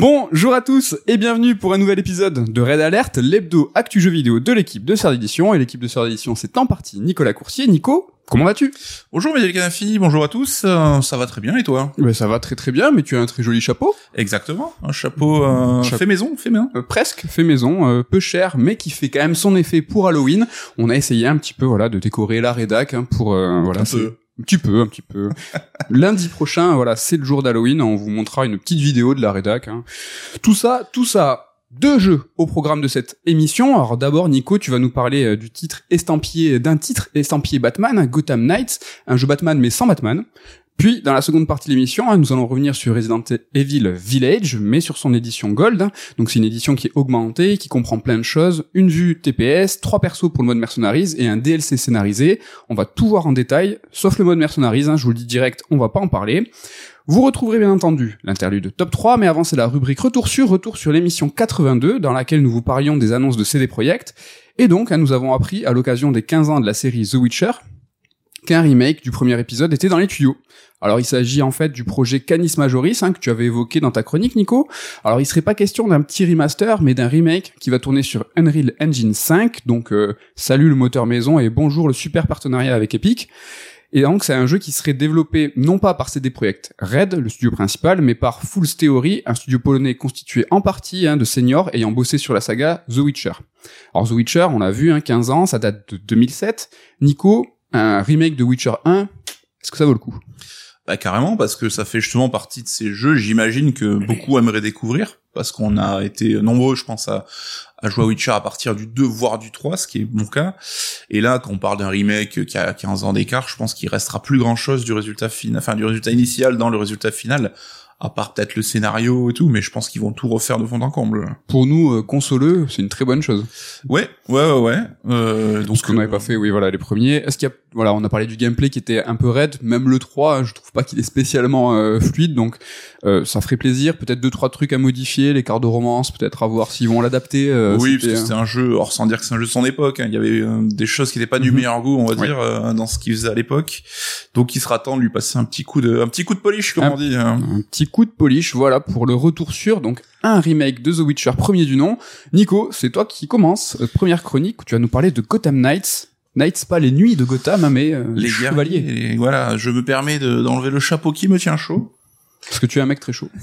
Bonjour à tous et bienvenue pour un nouvel épisode de Red Alert, l'hebdo actu jeu vidéo de l'équipe de Sœur d'édition. Et l'équipe de Sœur d'édition, c'est en partie Nicolas Coursier. Nico, comment vas-tu? Bonjour Miguel Canafi, bonjour à tous, euh, ça va très bien et toi? Ben, Ça va très très bien, mais tu as un très joli chapeau. Exactement, un chapeau euh, fait maison, fait maison. Euh, presque fait maison, euh, peu cher, mais qui fait quand même son effet pour Halloween. On a essayé un petit peu voilà de décorer la rédac hein, pour euh, voilà. Un peu. Un petit peu, un petit peu. Lundi prochain, voilà, c'est le jour d'Halloween. On vous montrera une petite vidéo de la rédac. hein. Tout ça, tout ça. Deux jeux au programme de cette émission. Alors d'abord, Nico, tu vas nous parler euh, du titre estampillé, d'un titre estampillé Batman, Gotham Knights, un jeu Batman mais sans Batman. Puis, dans la seconde partie de l'émission, hein, nous allons revenir sur Resident Evil Village, mais sur son édition Gold. hein. Donc c'est une édition qui est augmentée, qui comprend plein de choses. Une vue TPS, trois persos pour le mode Mercenaries et un DLC scénarisé. On va tout voir en détail, sauf le mode Mercenaries, hein, je vous le dis direct, on va pas en parler. Vous retrouverez bien entendu l'interlude top 3, mais avant c'est la rubrique Retour sur, retour sur l'émission 82, dans laquelle nous vous parlions des annonces de CD Projekt. Et donc, nous avons appris, à l'occasion des 15 ans de la série The Witcher, qu'un remake du premier épisode était dans les tuyaux. Alors il s'agit en fait du projet Canis Majoris hein, que tu avais évoqué dans ta chronique Nico. Alors il serait pas question d'un petit remaster mais d'un remake qui va tourner sur Unreal Engine 5. Donc euh, salut le moteur maison et bonjour le super partenariat avec Epic. Et donc c'est un jeu qui serait développé non pas par CD Projekt Red, le studio principal, mais par Fool's Theory, un studio polonais constitué en partie hein, de seniors ayant bossé sur la saga The Witcher. Alors The Witcher, on l'a vu, hein, 15 ans, ça date de 2007. Nico, un remake de Witcher 1, est-ce que ça vaut le coup? Bah carrément, parce que ça fait justement partie de ces jeux, j'imagine que beaucoup aimeraient découvrir, parce qu'on a été nombreux, je pense, à, à jouer à Witcher à partir du 2, voire du 3, ce qui est mon cas. Et là, quand on parle d'un remake qui a 15 ans d'écart, je pense qu'il restera plus grand chose du résultat final, enfin du résultat initial dans le résultat final, à part peut-être le scénario et tout, mais je pense qu'ils vont tout refaire de fond en comble. Pour nous, euh, consoleux, c'est une très bonne chose. Ouais, ouais, ouais, ouais. Euh, donc Parce qu'on n'avait pas fait, oui, voilà, les premiers. Est-ce qu'il y a, voilà, on a parlé du gameplay qui était un peu raide, même le 3, je trouve pas qu'il est spécialement euh, fluide, donc euh, ça ferait plaisir. Peut-être deux trois trucs à modifier, les cartes de romance, peut-être à voir s'ils vont l'adapter. euh, oui, parce que c'était un jeu, or sans dire que c'est un jeu de son époque, hein, il y avait euh, des choses qui n'étaient pas du Mhm. meilleur goût, on va Ouais. dire, euh, dans ce qu'il faisait à l'époque. Donc il sera temps de lui passer un petit coup de, un petit coup de polish, comme on dit. hein. Un petit coup de polish, voilà, pour le retour sur donc un remake de The Witcher, premier du nom. Nico, c'est toi qui commence. Euh, première chronique où tu vas nous parler de Gotham Knights. Knights, pas les nuits de Gotham, hein, mais euh, Les chevaliers. et voilà, je me permets de- d'enlever le chapeau qui me tient chaud? Parce que tu es un mec très chaud.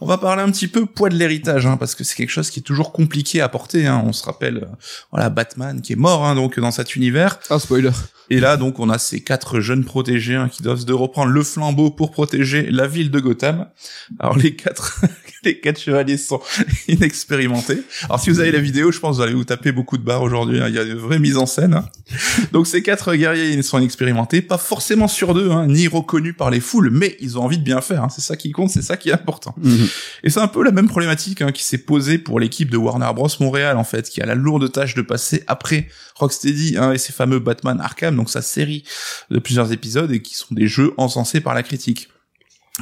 On va parler un petit peu poids de l'héritage, hein, parce que c'est quelque chose qui est toujours compliqué à porter. Hein. On se rappelle, euh, voilà, Batman qui est mort, hein, donc dans cet univers. Ah, spoiler. Et là, donc, on a ces quatre jeunes protégés qui doivent de reprendre le flambeau pour protéger la ville de Gotham. Alors, les quatre, les quatre chevaliers sont inexpérimentés. Alors, si vous avez la vidéo, je pense que vous allez vous taper beaucoup de barres aujourd'hui. hein. Il y a une vraie mise en scène. hein. Donc, ces quatre guerriers, ils sont inexpérimentés, pas forcément sur d'eux, hein, ni reconnus par les foules, mais ils ont envie de bien faire. C'est ça qui compte, c'est ça qui est important. Mhm. Et c'est un peu la même problématique qui s'est posée pour l'équipe de Warner Bros Montréal en fait, qui a la lourde tâche de passer après Rocksteady et ses fameux Batman Arkham, donc sa série de plusieurs épisodes et qui sont des jeux encensés par la critique.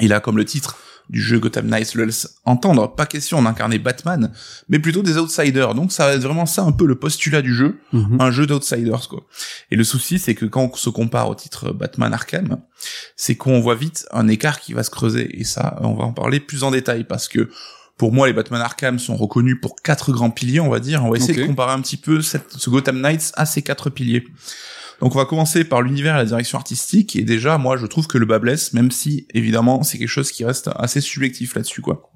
Et là, comme le titre du jeu Gotham Knights le laisse entendre, pas question d'incarner Batman, mais plutôt des outsiders. Donc ça va être vraiment ça un peu le postulat du jeu, Mhm. un jeu d'outsiders quoi. Et le souci c'est que quand on se compare au titre Batman Arkham, c'est qu'on voit vite un écart qui va se creuser et ça on va en parler plus en détail parce que pour moi les Batman Arkham sont reconnus pour quatre grands piliers on va dire, on va essayer de comparer un petit peu cette, ce Gotham Knights à ces quatre piliers. Donc on va commencer par l'univers et la direction artistique et déjà moi je trouve que le bas blesse même si évidemment c'est quelque chose qui reste assez subjectif là-dessus quoi.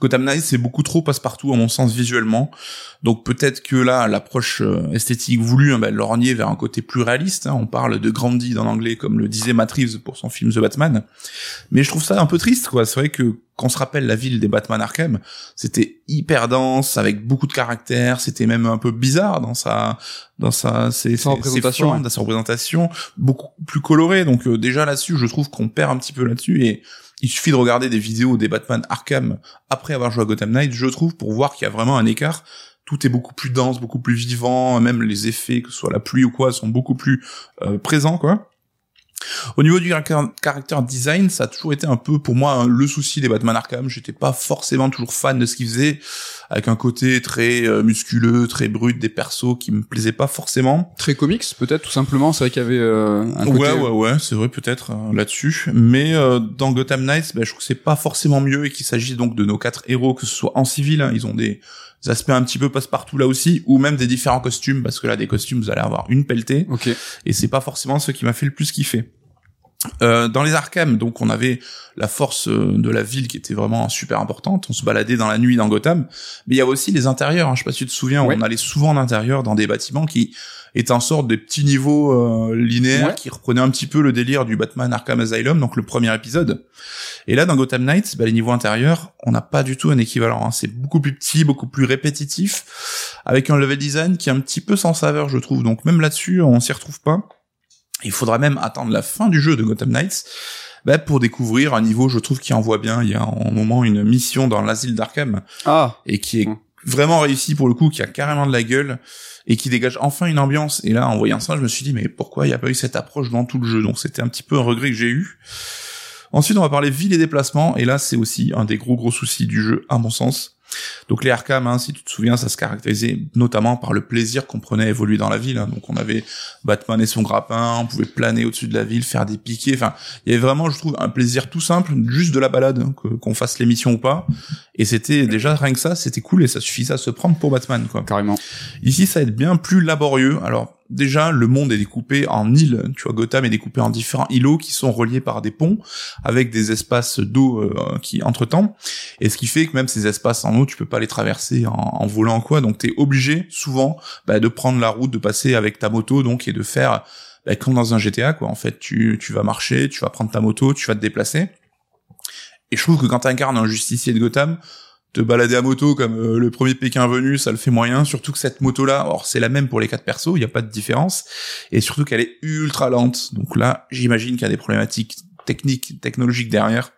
Gotham Knights c'est beaucoup trop passe-partout à mon sens visuellement. Donc peut-être que là l'approche euh, esthétique voulue hein, bah, lorgnée vers un côté plus réaliste. hein. On parle de Grandid en anglais comme le disait Matt Reeves pour son film The Batman. Mais je trouve ça un peu triste quoi. C'est vrai que quand on se rappelle la ville des Batman Arkham, c'était hyper dense avec beaucoup de caractère. C'était même un peu bizarre dans sa dans sa ses, représentation, formes, dans sa représentation, beaucoup plus colorée. Donc euh, déjà là-dessus, je trouve qu'on perd un petit peu là-dessus et il suffit de regarder des vidéos des Batman Arkham après avoir joué à Gotham Knight, je trouve, pour voir qu'il y a vraiment un écart. Tout est beaucoup plus dense, beaucoup plus vivant, même les effets, que ce soit la pluie ou quoi, sont beaucoup plus euh, présents, quoi. Au niveau du caractère design, ça a toujours été un peu pour moi le souci des Batman Arkham. J'étais pas forcément toujours fan de ce qu'ils faisaient, avec un côté très euh, musculeux, très brut des persos qui me plaisaient pas forcément. Très comics, peut-être tout simplement. C'est vrai qu'il y avait euh, un côté... Ouais, ouais, ouais, c'est vrai peut-être euh, là-dessus. Mais dans Gotham Knights, ben, je trouve que c'est pas forcément mieux et qu'il s'agit donc de nos quatre héros, que ce soit en civil, hein, ils ont des aspects un petit peu passe-partout là aussi, ou même des différents costumes, parce que là, des costumes, vous allez avoir une pelletée. Ok. Et c'est pas forcément ce qui m'a fait le plus kiffer. Euh, dans les Arkham, donc on avait la force euh, de la ville qui était vraiment super importante. On se baladait dans la nuit dans Gotham, mais il y avait aussi les intérieurs. Hein. Je sais pas si tu te souviens, on allait souvent en intérieur dans des bâtiments qui étaient en sorte de petits niveaux euh, linéaires qui reprenaient un petit peu le délire du Batman Arkham Asylum, donc le premier épisode. Et là, dans Gotham Knights, bah, les niveaux intérieurs, on n'a pas du tout un équivalent. Hein. C'est beaucoup plus petit, beaucoup plus répétitif, avec un level design qui est un petit peu sans saveur, je trouve. Donc même là-dessus, on s'y retrouve pas. Il faudra même attendre la fin du jeu de Gotham Knights bah, pour découvrir un niveau, je trouve, qui envoie bien. Il y a un moment une mission dans l'asile d'Arkham ah. et qui est vraiment réussi pour le coup, qui a carrément de la gueule et qui dégage enfin une ambiance. Et là, en voyant ça, je me suis dit, mais pourquoi il n'y a pas eu cette approche dans tout le jeu? Donc c'était un petit peu un regret que j'ai eu. Ensuite, on va parler ville et déplacement, et là, c'est aussi un des gros gros soucis du jeu, à mon sens. Donc les Arkham, hein, si tu te souviens, ça se caractérisait notamment par le plaisir qu'on prenait à évoluer dans la ville. Hein. Donc on avait Batman et son grappin, on pouvait planer au-dessus de la ville, faire des piquets. Enfin, il y avait vraiment, je trouve, un plaisir tout simple, juste de la balade, hein, qu'on fasse l'émission ou pas. Et c'était déjà rien que ça, c'était cool et ça suffisait à se prendre pour Batman, quoi. Carrément. Ici, ça va être bien plus laborieux. Alors déjà le monde est découpé en îles. Tu vois, Gotham est découpé en différents îlots qui sont reliés par des ponts avec des espaces d'eau euh, qui entretemps. Et ce qui fait que même ces espaces en eau, tu peux pas les traverser en, en volant quoi. Donc t'es obligé souvent bah, de prendre la route, de passer avec ta moto donc et de faire bah, comme dans un GTA quoi. En fait, tu tu vas marcher, tu vas prendre ta moto, tu vas te déplacer. Et je trouve que quand tu incarnes un justicier de Gotham, te balader à moto comme euh, le premier Pékin venu, ça le fait moyen. Surtout que cette moto-là, or c'est la même pour les quatre persos, il n'y a pas de différence. Et surtout qu'elle est ultra lente. Donc là, j'imagine qu'il y a des problématiques techniques, technologiques derrière.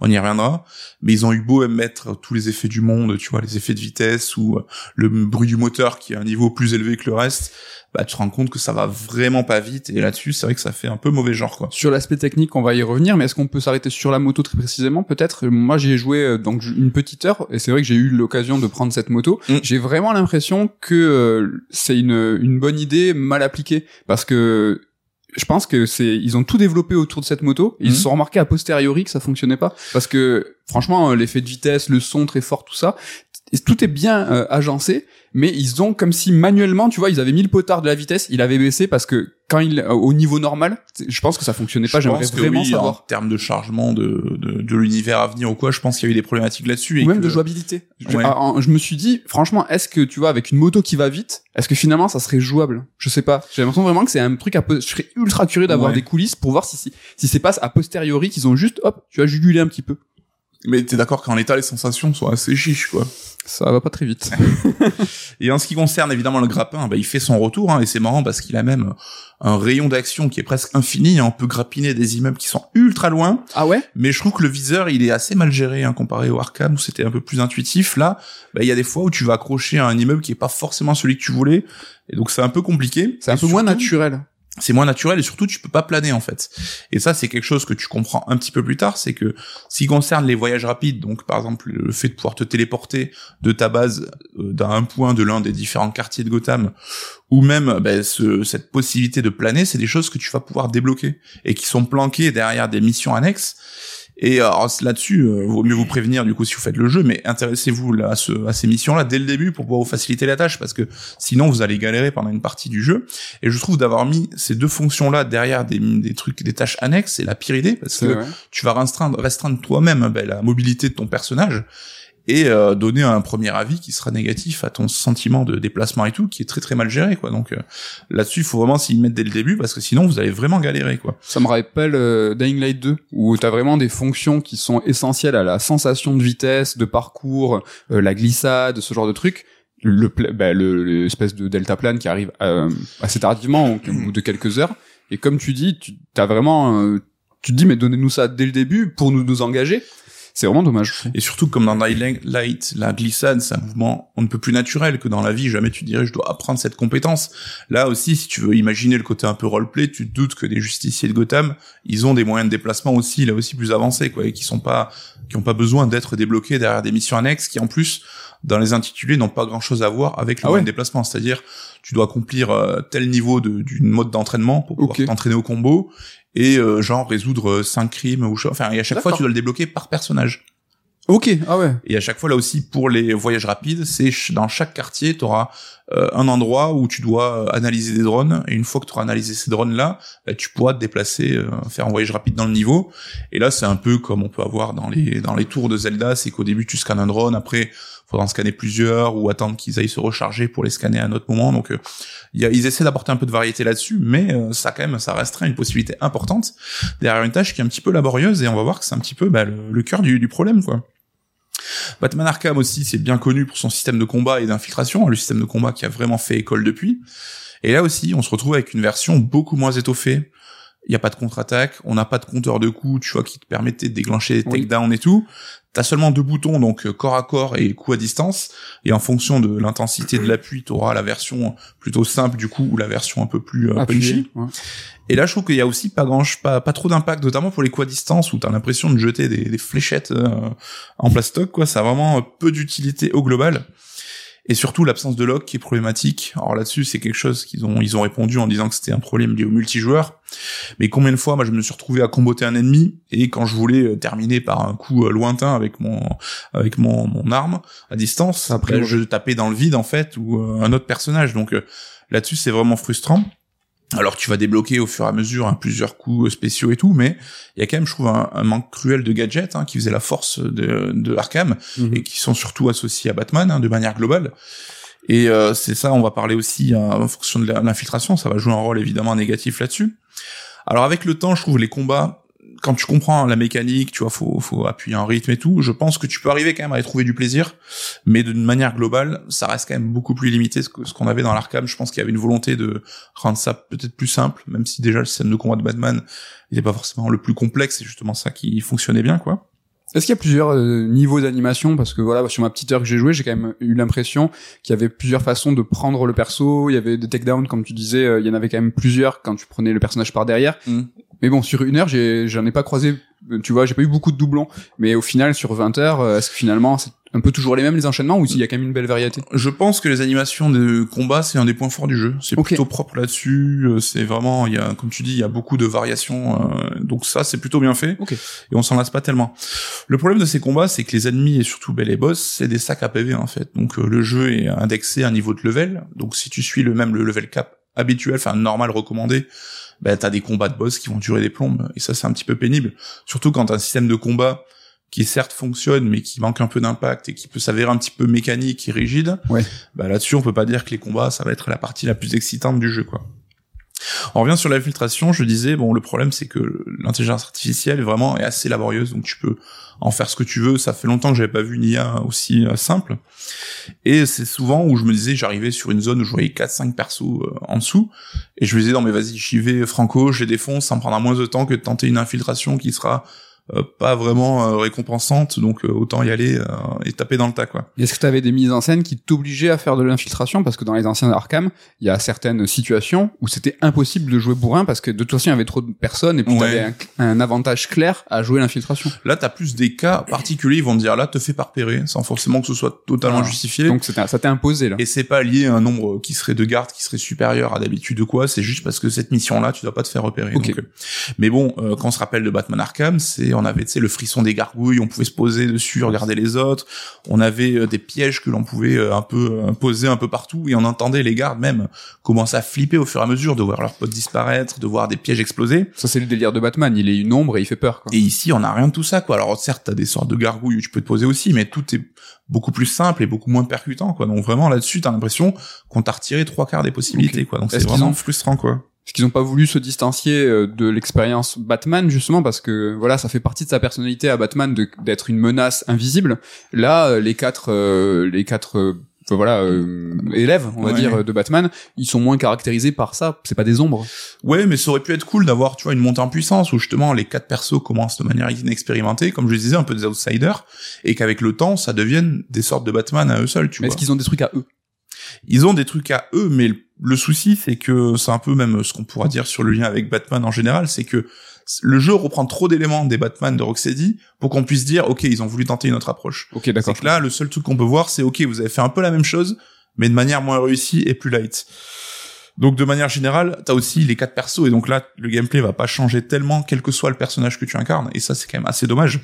On y reviendra. Mais ils ont eu beau mettre tous les effets du monde, tu vois, les effets de vitesse ou euh, le bruit du moteur qui est à un niveau plus élevé que le reste bah tu te rends compte que ça va vraiment pas vite et là-dessus c'est vrai que ça fait un peu mauvais genre quoi. Sur l'aspect technique, on va y revenir, mais est-ce qu'on peut s'arrêter sur la moto très précisément? Peut-être Moi j'ai joué euh, donc une petite heure et c'est vrai que j'ai eu l'occasion de prendre cette moto. Mm. J'ai vraiment l'impression que euh, c'est une une bonne idée mal appliquée parce que je pense que c'est ils ont tout développé autour de cette moto. Ils se sont remarqués a posteriori que ça fonctionnait pas. Parce que franchement l'effet de vitesse, le son très fort, tout ça, tout est bien euh, agencé, mais ils ont comme si manuellement, tu vois, ils avaient mis le potard de la vitesse, il avait baissé parce que quand il au niveau normal, je pense que ça fonctionnait pas. J'aimerais vraiment oui, savoir. En termes de chargement de, de, de l'univers à venir ou quoi, je pense qu'il y a eu des problématiques là-dessus. Ou même de jouabilité. Ah, je, me suis dit, franchement, est-ce que tu vois, avec une moto qui va vite, est-ce que finalement ça serait jouable? Je sais pas. J'ai l'impression vraiment que c'est un truc à peu. Je serais ultra curieux d'avoir des coulisses pour voir si si, si c'est pas a posteriori qu'ils ont juste, hop, tu as jugulé un petit peu. Mais t'es d'accord qu'en l'état, les sensations sont assez chiches, quoi. Ça va pas très vite. et en ce qui concerne évidemment le grappin, bah, il fait son retour, hein, et c'est marrant parce qu'il a même un rayon d'action qui est presque infini. Hein. On peut grappiner des immeubles qui sont ultra loin. Ah ouais? Mais je trouve que le viseur, il est assez mal géré hein, comparé au Arkham où c'était un peu plus intuitif. Là, bah, il y a des fois où tu vas accrocher à un immeuble qui est pas forcément celui que tu voulais, et donc c'est un peu compliqué. C'est un peu moins naturel c'est moins naturel et surtout tu peux pas planer en fait. Et ça c'est quelque chose que tu comprends un petit peu plus tard, c'est que ce qui concerne les voyages rapides, donc par exemple le fait de pouvoir te téléporter de ta base euh, d'un point de l'un des différents quartiers de Gotham, ou même ben, ce, cette possibilité de planer, c'est des choses que tu vas pouvoir débloquer et qui sont planquées derrière des missions annexes et là-dessus, euh, vaut mieux vous prévenir du coup si vous faites le jeu, mais intéressez-vous à, ce, à ces missions-là dès le début pour pouvoir vous faciliter la tâche, parce que sinon vous allez galérer pendant une partie du jeu. Et je trouve d'avoir mis ces deux fonctions-là derrière des, des trucs, des tâches annexes, c'est la pire idée, parce que tu vas restreindre, restreindre toi-même ben, la mobilité de ton personnage et euh, donner un premier avis qui sera négatif à ton sentiment de déplacement et tout, qui est très très mal géré, quoi. Donc euh, là-dessus, il faut vraiment s'y mettre dès le début parce que sinon vous allez vraiment galérer, quoi. Ça me rappelle euh, Dying Light 2 où t'as vraiment des fonctions qui sont essentielles à la sensation de vitesse, de parcours, la glissade, ce genre de trucs. Le, bah, le l'espèce de delta plane qui arrive assez tardivement, au bout de quelques heures. Et comme tu dis, tu as vraiment, tu te dis mais donnez-nous ça dès le début pour nous nous engager. C'est vraiment dommage. Et surtout, comme dans Dying Light, la glissade, c'est un mouvement on ne peut plus naturel que dans la vie. Jamais tu dirais, je dois apprendre cette compétence. Là aussi, si tu veux imaginer le côté un peu roleplay, tu te doutes que des justiciers de Gotham, ils ont des moyens de déplacement aussi, là aussi plus avancés, quoi, et qui sont pas, qui ont pas besoin d'être débloqués derrière des missions annexes, qui en plus, dans les intitulés, n'ont pas grand chose à voir avec le Ah moyen de déplacement. C'est-à-dire, tu dois accomplir euh, tel niveau de- d'une mode d'entraînement pour pouvoir t'entraîner au combo et euh, genre résoudre euh, cinq crimes ou. Enfin, et à chaque fois, tu dois le débloquer par personnage. Ok, ah ouais. Et à chaque fois là aussi pour les voyages rapides, c'est dans chaque quartier, tu auras un endroit où tu dois euh, analyser des drones et une fois que tu auras analysé ces drones là, tu pourras te déplacer, euh, faire un voyage rapide dans le niveau. Et là, c'est un peu comme on peut avoir dans les dans les tours de Zelda, c'est qu'au début tu scannes un drone, après faudra en scanner plusieurs ou attendre qu'ils aillent se recharger pour les scanner à un autre moment. Donc euh, y a, ils essaient d'apporter un peu de variété là-dessus, mais euh, ça quand même ça restera une possibilité importante derrière une tâche qui est un petit peu laborieuse et on va voir que c'est un petit peu bah, le, le cœur du, du problème quoi. Batman Arkham aussi, c'est bien connu pour son système de combat et d'infiltration, le système de combat qui a vraiment fait école depuis. Et là aussi, on se retrouve avec une version beaucoup moins étoffée. Il n'y a pas de contre-attaque, on n'a pas de compteur de coups, tu vois, qui te permettait de déclencher des Oui. takedowns et tout. T'as seulement deux boutons, donc euh, corps à corps et coup à distance. Et en fonction de l'intensité de l'appui, tu auras la version plutôt simple du coup ou la version un peu plus euh, punchy. ouais. Et là, je trouve qu'il y a aussi pas grand, pas, pas trop d'impact, notamment pour les coups à distance où t'as l'impression de jeter des, des fléchettes euh, en plastoc, quoi. Ça a vraiment peu d'utilité au global. Et surtout l'absence de lock qui est problématique. Alors là-dessus, c'est quelque chose qu'ils ont, ils ont répondu en disant que c'était un problème lié au multijoueur. Mais combien de fois, moi, je me suis retrouvé à comboter un ennemi et quand je voulais euh, terminer par un coup euh, lointain avec mon, avec mon, mon arme à distance, Ça a pris bah, je tapais dans le vide en fait ou euh, un autre personnage. Donc là-dessus, c'est vraiment frustrant. Alors tu vas débloquer au fur et à mesure hein, plusieurs coups euh, spéciaux et tout, mais il y a quand même, je trouve, un, un manque cruel de gadgets hein, qui faisait la force de, de Arkham Mhm. et qui sont surtout associés à Batman hein, de manière globale. Et euh, c'est ça, on va parler aussi en fonction de l'infiltration, ça va jouer un rôle évidemment négatif là-dessus. Alors avec le temps, je trouve les combats, quand tu comprends la mécanique, tu vois, faut, faut appuyer un rythme et tout, je pense que tu peux arriver quand même à y trouver du plaisir, mais d'une manière globale, ça reste quand même beaucoup plus limité que ce qu'on avait dans l'Arkham. Je pense qu'il y avait une volonté de rendre ça peut-être plus simple, même si déjà le système de combat de Batman n'était pas forcément le plus complexe, c'est justement ça qui fonctionnait bien, quoi. Est-ce qu'il y a plusieurs euh, niveaux d'animation? Parce que voilà, sur ma petite heure que j'ai joué, j'ai quand même eu l'impression qu'il y avait plusieurs façons de prendre le perso. Il y avait des takedowns, comme tu disais, euh, il y en avait quand même plusieurs quand tu prenais le personnage par derrière. Mm. Mais bon, sur une heure, j'en ai pas croisé. euh, Tu vois, j'ai pas eu beaucoup de doublons. Mais au final, sur 20 heures, euh, est-ce que finalement, c'est un peu toujours les mêmes les enchaînements ou s'il y a quand même une belle variété? Je pense que les animations de combat, c'est un des points forts du jeu. C'est plutôt propre là-dessus. euh, C'est vraiment, il y a, comme tu dis, il y a beaucoup de variations. euh, donc ça, c'est plutôt bien fait. Et on s'en lasse pas tellement. Le problème de ces combats, c'est que les ennemis et surtout ben, les boss, c'est des sacs à PV en fait. Donc euh, le jeu est indexé à un niveau de level. Donc si tu suis le même le level cap habituel, enfin normal recommandé, ben t'as des combats de boss qui vont durer des plombes. Et ça, c'est un petit peu pénible. Surtout quand un système de combat qui certes fonctionne mais qui manque un peu d'impact et qui peut s'avérer un petit peu mécanique et rigide, Ouais. bah là-dessus on peut pas dire que les combats ça va être la partie la plus excitante du jeu quoi. On revient sur l'infiltration, je disais bon le problème c'est que l'intelligence artificielle vraiment est assez laborieuse donc tu peux en faire ce que tu veux, ça fait longtemps que j'avais pas vu une IA aussi euh, simple. Et c'est souvent où je me disais j'arrivais sur une zone où je voyais 4 5 persos euh, en dessous et je me disais non mais vas-y, j'y vais franco, je les défonce, ça me prendra moins de temps que de tenter une infiltration qui sera pas vraiment euh, récompensante, donc euh, autant y aller euh, et taper dans le tas quoi. Est-ce que tu avais des mises en scène qui t'obligeaient à faire de l'infiltration? Parce que dans les anciens Arkham, il y a certaines situations où c'était impossible de jouer bourrin parce que de toute façon, il y avait trop de personnes et puis Ouais. t'avais un, un avantage clair à jouer l'infiltration. Là, t'as plus des cas particuliers, ils vont te dire là, te fais pas repérer, sans forcément que ce soit totalement Ah. justifié. Donc ça t'est imposé là. et c'est pas lié à un nombre qui serait de gardes qui serait supérieur à d'habitude ou quoi, c'est juste parce que cette mission-là, tu dois pas te faire repérer. Ok. Donc, euh, mais bon, euh, quand on se rappelle de Batman Arkham, c'est, on avait, tu sais, le frisson des gargouilles, on pouvait se poser dessus, regarder les autres, on avait euh, des pièges que l'on pouvait euh, un peu euh, poser un peu partout, et on entendait les gardes même commencer à flipper au fur et à mesure, de voir leurs potes disparaître, de voir des pièges exploser. Ça c'est le délire de Batman, il est une ombre et il fait peur. Quoi. Et ici, on n'a rien de tout ça, quoi. Alors, certes, t'as des sortes de gargouilles où tu peux te poser aussi, mais tout est beaucoup plus simple et beaucoup moins percutant, quoi. Donc, vraiment, là-dessus, t'as l'impression qu'on t'a retiré trois quarts des possibilités, quoi. Donc, c'est vraiment ont- frustrant, quoi. Qu'ils ont pas voulu se distancier euh, de l'expérience Batman justement parce que voilà ça fait partie de sa personnalité à Batman d'être une menace invisible. Là euh, les quatre euh, les quatre euh, voilà euh, élèves on va Ouais. dire de Batman ils sont moins caractérisés par ça c'est pas des ombres Ouais, mais ça aurait pu être cool d'avoir, tu vois, une montée en puissance où justement les quatre persos commencent de manière inexpérimentée, comme je disais, un peu des outsiders, et qu'avec le temps, ça devienne des sortes de Batman à eux seuls, tu mais vois. est-ce qu'ils ont des trucs à eux? Ils ont des trucs à eux, mais le- le souci, c'est que c'est un peu même ce qu'on pourra dire sur le lien avec Batman en général, c'est que le jeu reprend trop d'éléments des Batman de Rocksteady pour qu'on puisse dire, ok, ils ont voulu tenter une autre approche. ok C'est d'accord que là, le seul truc qu'on peut voir, c'est ok, vous avez fait un peu la même chose, mais de manière moins réussie et plus light. Donc de manière générale, t'as aussi les quatre persos et donc là, le gameplay va pas changer tellement, quel que soit le personnage que tu incarnes. Et ça, c'est quand même assez dommage.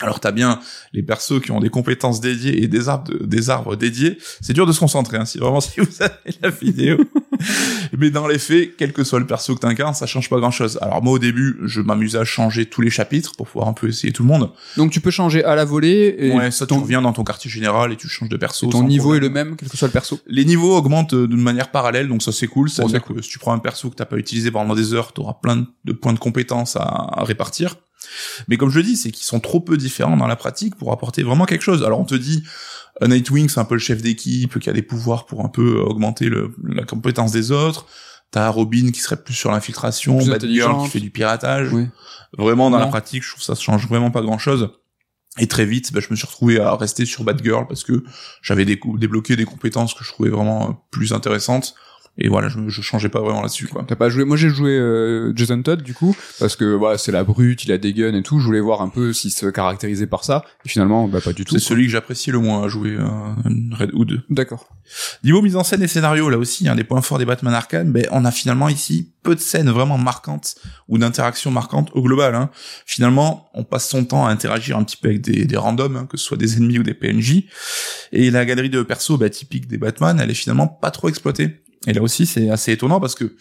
Alors t'as bien les persos qui ont des compétences dédiées et des arbres, de- des arbres dédiés. C'est dur de se concentrer, hein, si vraiment si vous avez la vidéo. Mais dans les faits, quel que soit le perso que t'incarnes, ça change pas grand chose. Alors moi au début, je m'amusais à changer tous les chapitres pour pouvoir un peu essayer tout le monde. donc tu peux changer à la volée et ouais, ça tu reviens dans ton quartier général et tu changes de perso. et ton niveau problème. est le même quel que soit le perso Les niveaux augmentent euh, d'une manière parallèle, donc ça c'est cool. Bon, C'est-à-dire c'est que si tu prends un perso que t'as pas utilisé pendant des heures, t'auras plein de points de compétences à, à répartir. Mais comme je le dis, c'est qu'ils sont trop peu différents dans la pratique pour apporter vraiment quelque chose. Alors on te dit, Nightwing c'est un peu le chef d'équipe, qui a des pouvoirs pour un peu euh, augmenter le, la compétence des autres. T'as Robin qui serait plus sur l'infiltration, Batgirl qui fait du piratage. Oui. Vraiment dans Non. la pratique, je trouve que ça change vraiment pas grand-chose. Et très vite, bah, je me suis retrouvé à rester sur Batgirl parce que j'avais débloqué des compétences que je trouvais vraiment euh, plus intéressantes. Et voilà, je, je changeais pas vraiment là-dessus, quoi. T'as pas joué Moi j'ai joué euh, Jason Todd du coup parce que voilà c'est la brute, il a des guns et tout. Je voulais voir un peu s'il se caractérisait par ça. Et finalement bah pas du tout. C'est celui que j'apprécie le moins à jouer euh, Red Hood. D'accord. Niveau mise en scène et scénario, là aussi, un des points forts des Batman Arkham, ben, on a finalement ici peu de scènes vraiment marquantes ou d'interactions marquantes au global. Hein. Finalement, on passe son temps à interagir un petit peu avec des, des randoms, hein, que ce soit des ennemis ou des PNJ. Et la galerie de persos ben, typique des Batman, elle est finalement pas trop exploitée. Et là aussi, c'est assez étonnant parce que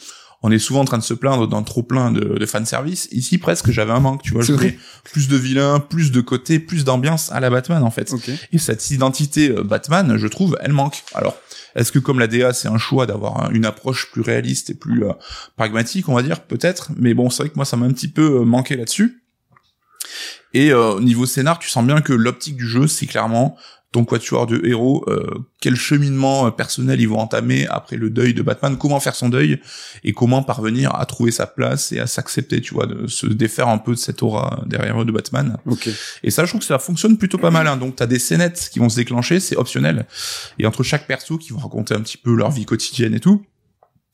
on est souvent en train de se plaindre d'un trop plein de, de fanservice. Ici, presque, j'avais un manque, tu vois. Je voulais plus de vilains, plus de côté, plus d'ambiance à la Batman, en fait. Et cette identité euh, Batman, je trouve, elle manque. Alors, est-ce que comme la DA, c'est un choix d'avoir un- une approche plus réaliste et plus euh, pragmatique, on va dire, peut-être. Mais bon, c'est vrai que moi, ça m'a un petit peu euh, manqué là-dessus. Et euh, niveau scénar, tu sens bien que l'optique du jeu, c'est clairement ton quatuor de héros, euh, quel cheminement euh, personnel ils vont entamer après le deuil de Batman, comment faire son deuil? Et comment parvenir à trouver sa place et à s'accepter, tu vois, de se défaire un peu de cette aura derrière eux de Batman? Et ça, je trouve que ça fonctionne plutôt pas mal. Hein. Donc, t'as des scénettes qui vont se déclencher, c'est optionnel. Et entre chaque perso qui vont raconter un petit peu leur vie quotidienne et tout.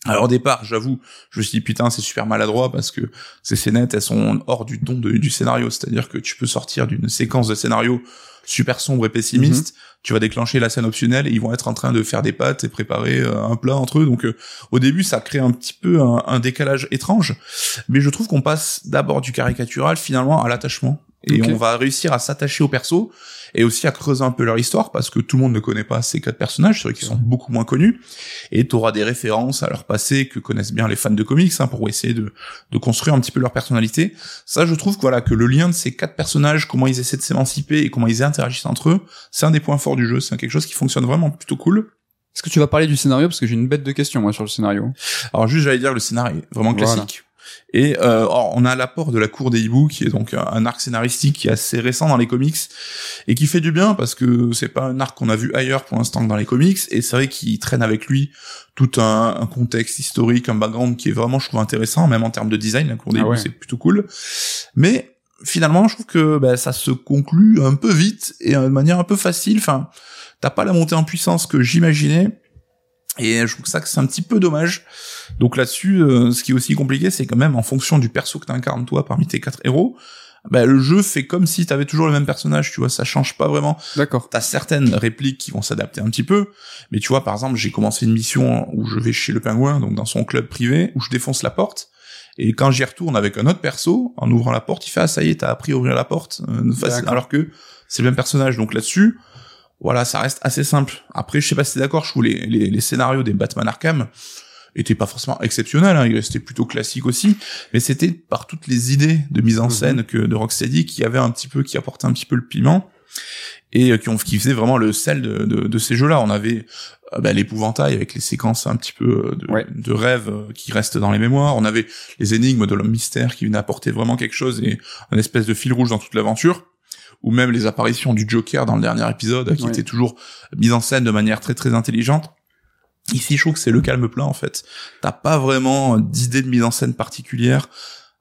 Alors au départ, j'avoue, je me suis dit putain, c'est super maladroit parce que ces scénettes, elles sont hors du ton de- du scénario. C'est-à-dire que tu peux sortir d'une séquence de scénario super sombre et pessimiste, tu vas déclencher la scène optionnelle et ils vont être en train de faire des pâtes et préparer euh, un plat entre eux. Donc euh, au début, ça crée un petit peu un, un décalage étrange, mais je trouve qu'on passe d'abord du caricatural finalement à l'attachement et on va réussir à s'attacher aux persos et aussi à creuser un peu leur histoire parce que tout le monde ne connaît pas ces quatre personnages, c'est vrai qu'ils sont beaucoup moins connus et tu auras des références à leur passé que connaissent bien les fans de comics hein, pour essayer de, de construire un petit peu leur personnalité. Ça, je trouve que voilà que le lien de ces quatre personnages, comment ils essaient de s'émanciper et comment ils interagissent entre eux, c'est un des points forts du jeu. C'est quelque chose qui fonctionne vraiment plutôt cool. Est-ce que tu vas parler du scénario? Parce que j'ai une bête de questions moi sur le scénario. Alors juste, j'allais dire le scénario est vraiment Voilà. Et euh, or, on a l'apport de la cour des hiboux, qui est donc un, arc scénaristique qui est assez récent dans les comics et qui fait du bien parce que c'est pas un arc qu'on a vu ailleurs pour l'instant que dans les comics. Et c'est vrai qu'il traîne avec lui tout un, un contexte historique, un background qui est vraiment, je trouve, intéressant, même en termes de design. La cour des Ah hiboux, c'est plutôt cool. Mais finalement, je trouve que bah, ça se conclut un peu vite et euh, de manière un peu facile. Enfin, t'as pas la montée en puissance que j'imaginais. Et je trouve ça que c'est un petit peu dommage. Donc là-dessus, euh, ce qui est aussi compliqué, c'est quand même en fonction du perso que t'incarnes toi parmi tes quatre héros, bah, le jeu fait comme si t'avais toujours le même personnage, tu vois, ça change pas vraiment. D'accord. T'as certaines répliques qui vont s'adapter un petit peu, mais tu vois, par exemple, j'ai commencé une mission où je vais chez le pingouin, donc dans son club privé, où je défonce la porte, et quand j'y retourne avec un autre perso, en ouvrant la porte, il fait ah ça y est, t'as appris à ouvrir la porte, euh, alors que c'est le même personnage. Donc là-dessus, voilà, ça reste assez simple. Après, je sais pas si t'es d'accord, je trouve les, les, les scénarios des Batman Arkham étaient pas forcément exceptionnels, hein, ils restaient plutôt classiques aussi, mais c'était par toutes les idées de mise en Mhm. scène que de Rocksteady qui avait un petit peu, qui apportait un petit peu le piment et euh, qui ont qui faisait vraiment le sel de, de, de ces jeux-là. On avait euh, bah, l'épouvantail avec les séquences un petit peu euh, de, Ouais. de rêves euh, qui restent dans les mémoires. On avait les énigmes de l'homme mystère qui venaient apporter vraiment quelque chose et un espèce de fil rouge dans toute l'aventure. Ou même les apparitions du Joker dans le dernier épisode, qui Ouais. était toujours mise en scène de manière très très intelligente. Ici, je trouve que c'est le calme plein en fait. T'as pas vraiment d'idée de mise en scène particulière.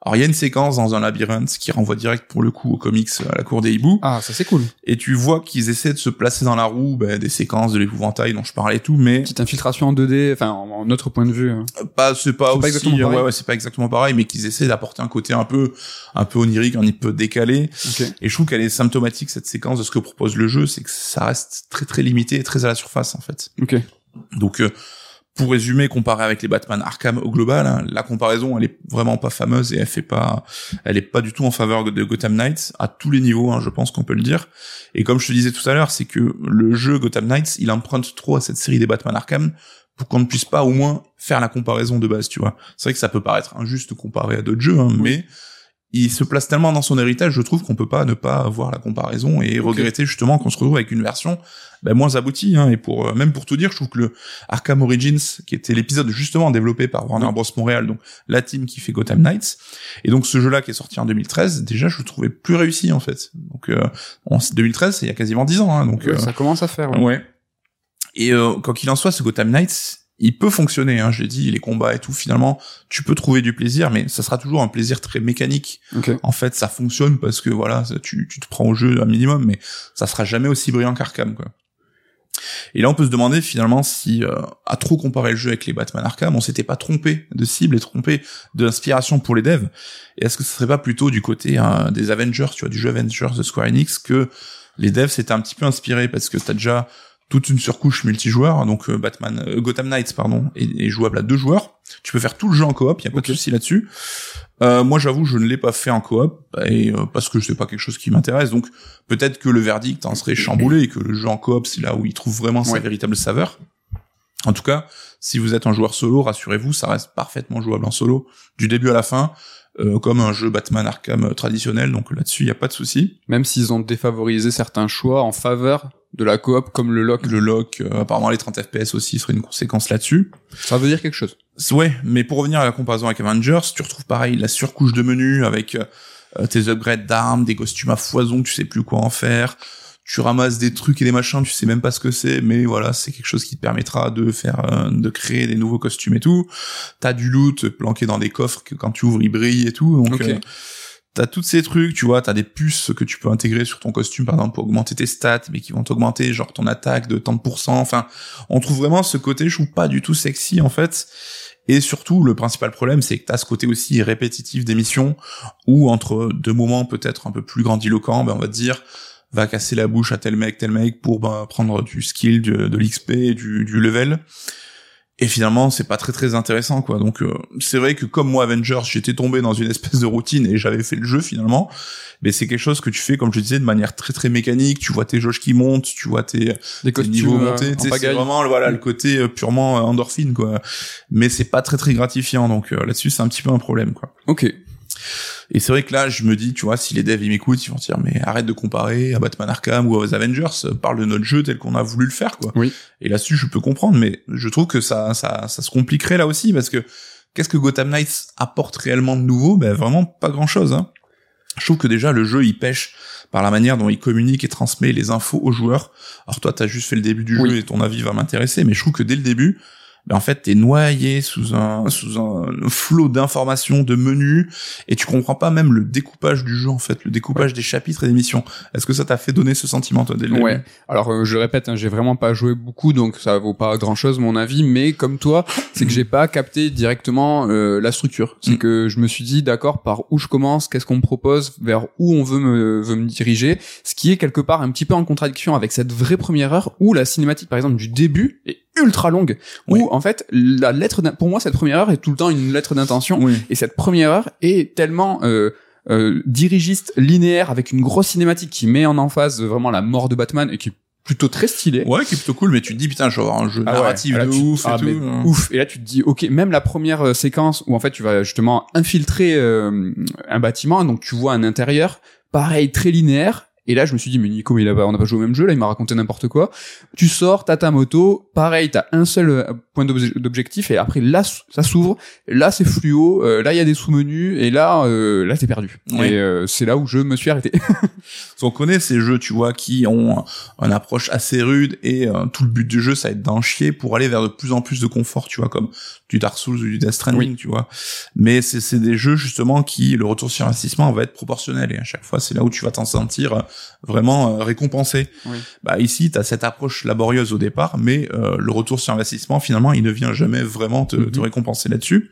Alors il y a une séquence dans un labyrinthe qui renvoie direct pour le coup aux comics à la cour des hiboux, Ah, ça c'est cool. et tu vois qu'ils essaient de se placer dans la roue ben, des séquences de l'épouvantail dont je parlais et tout, mais Petite infiltration en 2D, enfin en, autre point de vue. hein. pas c'est pas C'est pas exactement pareil. ouais, ouais c'est pas exactement pareil mais qu'ils essaient d'apporter un côté un peu un peu onirique un peu décalé Ok. et je trouve qu'elle est symptomatique cette séquence de ce que propose le jeu c'est que ça reste très très limité et très à la surface en fait Ok. donc euh, pour résumer comparé avec les Batman Arkham au global hein, la comparaison elle est vraiment pas fameuse et elle fait pas elle est pas du tout en faveur de Gotham Knights à tous les niveaux hein, je pense qu'on peut le dire et comme je te disais tout à l'heure c'est que le jeu Gotham Knights il emprunte trop à cette série des Batman Arkham pour qu'on ne puisse pas au moins faire la comparaison de base, tu vois. C'est vrai que ça peut paraître injuste comparé à d'autres jeux, hein, mais il se place tellement dans son héritage, je trouve qu'on peut pas ne pas voir la comparaison et regretter justement qu'on se retrouve avec une version ben, moins aboutie. Hein, et pour euh, même pour tout dire, je trouve que le Arkham Origins, qui était l'épisode justement développé par Warner. Bros Montréal, donc la team qui fait Gotham Knights, et donc ce jeu-là qui est sorti en 2013, déjà je le trouvais plus réussi en fait. Donc euh, en 2013, c'est il y a quasiment 10 ans, hein, donc Ouais, euh, ça commence à faire. ouais. Ouais. Et euh, quoi qu'il en soit, ce Gotham Knights, il peut fonctionner. Hein, J'ai dit les combats et tout. Finalement, tu peux trouver du plaisir, mais ça sera toujours un plaisir très mécanique. Ok. En fait, ça fonctionne parce que voilà, ça- tu, tu te prends au jeu un minimum, mais ça sera jamais aussi brillant qu'Arkham, quoi. Et là, on peut se demander finalement si, euh, à trop comparer le jeu avec les Batman Arkham, on s'était pas trompé de cible et trompé d'inspiration pour les devs. Et est-ce que ce serait pas plutôt du côté hein, des Avengers, tu vois, du jeu Avengers de Square Enix, que les devs s'étaient un petit peu inspirés parce que t'as déjà toute une surcouche multijoueur, donc euh, Batman, euh, Gotham Knights pardon, est, est jouable à deux joueurs. Tu peux faire tout le jeu en coop, y a pas de souci là-dessus. Euh, moi, j'avoue, je ne l'ai pas fait en coop, et euh, parce que c'est pas quelque chose qui m'intéresse. Donc, peut-être que le verdict en serait chamboulé et que le jeu en coop, c'est là où il trouve vraiment sa véritable saveur. En tout cas, si vous êtes un joueur solo, rassurez-vous, ça reste parfaitement jouable en solo, du début à la fin, euh, comme un jeu Batman Arkham euh, traditionnel. Donc là-dessus, il y a pas de souci. Même s'ils ont défavorisé certains choix en faveur de la coop comme le lock. Le lock, euh, apparemment les 30 FPS aussi seraient une conséquence là-dessus. Ça veut dire quelque chose. Ouais, mais pour revenir à la comparaison avec Avengers, tu retrouves pareil la surcouche de menu avec euh, euh, tes upgrades d'armes, des costumes à foison, tu sais plus quoi en faire. Tu ramasses des trucs et des machins, tu sais même pas ce que c'est, mais voilà, c'est quelque chose qui te permettra de faire, euh, de créer des nouveaux costumes et tout. T'as du loot planqué dans des coffres que quand tu ouvres, ils brillent et tout. Donc, Ok. euh, t'as tous ces trucs, tu vois, t'as des puces que tu peux intégrer sur ton costume, par exemple, pour augmenter tes stats, mais qui vont t'augmenter, genre, ton attaque de tant de pourcents. Enfin, on trouve vraiment ce côté, je trouve pas du tout sexy, en fait. Et surtout, le principal problème, c'est que t'as ce côté aussi répétitif des missions, où entre deux moments peut-être un peu plus grandiloquents, ben, on va te dire, va casser la bouche à tel mec, tel mec, pour ben, prendre du skill, du- de l'XP, du, du level. Et finalement, c'est pas très très intéressant, quoi. Donc, euh, c'est vrai que comme moi, Avengers, j'étais tombé dans une espèce de routine et j'avais fait le jeu finalement. Mais c'est quelque chose que tu fais, comme je disais, de manière très très mécanique. Tu vois tes jauges qui montent, tu vois tes, Des tes niveaux euh, C'est vraiment voilà le côté euh, purement euh, endorphine, quoi. Mais c'est pas très très gratifiant. Donc euh, là-dessus, c'est un petit peu un problème, quoi. Ok. Et c'est vrai que là, je me dis, tu vois, si les devs ils m'écoutent, ils vont dire, mais arrête de comparer à Batman Arkham ou aux Avengers, parle de notre jeu tel qu'on a voulu le faire, quoi. Oui. Et là-dessus, je peux comprendre, mais je trouve que ça, ça, ça se compliquerait là aussi, parce que qu'est-ce que Gotham Knights apporte réellement de nouveau? Ben vraiment pas grand-chose. Hein. Je trouve que déjà le jeu il pêche par la manière dont il communique et transmet les infos aux joueurs. Alors toi, t'as juste fait le début du Oui. jeu et ton avis va m'intéresser, mais je trouve que dès le début, ben en fait, t'es noyé sous un sous un flot d'informations, de menus, et tu comprends pas même le découpage du jeu en fait, le découpage des chapitres et des missions. Est-ce que ça t'a fait donner ce sentiment toi dès le Ouais. Alors euh, je répète, hein, j'ai vraiment pas joué beaucoup, donc ça vaut pas grand chose mon avis. Mais comme toi, c'est que j'ai pas capté directement euh, la structure. C'est Mm. que je me suis dit d'accord par où je commence, qu'est-ce qu'on me propose, vers où on veut me veut me diriger. Ce qui est quelque part un petit peu en contradiction avec cette vraie première heure où la cinématique par exemple du début est ultra longue. Oui. Où en fait la lettre pour moi cette première heure est tout le temps une lettre d'intention. Oui. Et cette première heure est tellement euh, euh, dirigiste, linéaire, avec une grosse cinématique qui met en emphase vraiment la mort de Batman et qui est plutôt très stylée. Ouais, qui est plutôt cool, mais tu te dis putain, je vais avoir un jeu Ah ouais. narratif Là, de tu- ouf et ah, tout. mais hein. Ouf. Et là, tu te dis, ok, même la première euh, séquence où en fait tu vas justement infiltrer euh, un bâtiment, donc tu vois un intérieur, pareil, très linéaire. Et là, je me suis dit, mais Nico, mais il a pas, on n'a pas joué au même jeu, là, il m'a raconté n'importe quoi. Tu sors, t'as ta moto, pareil, t'as un seul euh, point d'obje- d'objectif, et après, là, ça s'ouvre, là, c'est fluo, euh, là, il y a des sous-menus, et là, euh, là, t'es perdu. Et euh, c'est là où je me suis arrêté. On connaît ces jeux, tu vois, qui ont une approche assez rude et tout le but du jeu, ça va être d'en chier pour aller vers de plus en plus de confort, tu vois, comme du Dark Souls ou du Death Stranding, tu vois. Mais c'est c'est des jeux justement qui le retour sur investissement va être proportionnel et à chaque fois c'est là où tu vas t'en sentir euh, vraiment euh, récompensé. Oui. Bah ici, tu as cette approche laborieuse au départ, mais euh, le retour sur investissement finalement, il ne vient jamais vraiment te, te Mhm. récompenser là-dessus.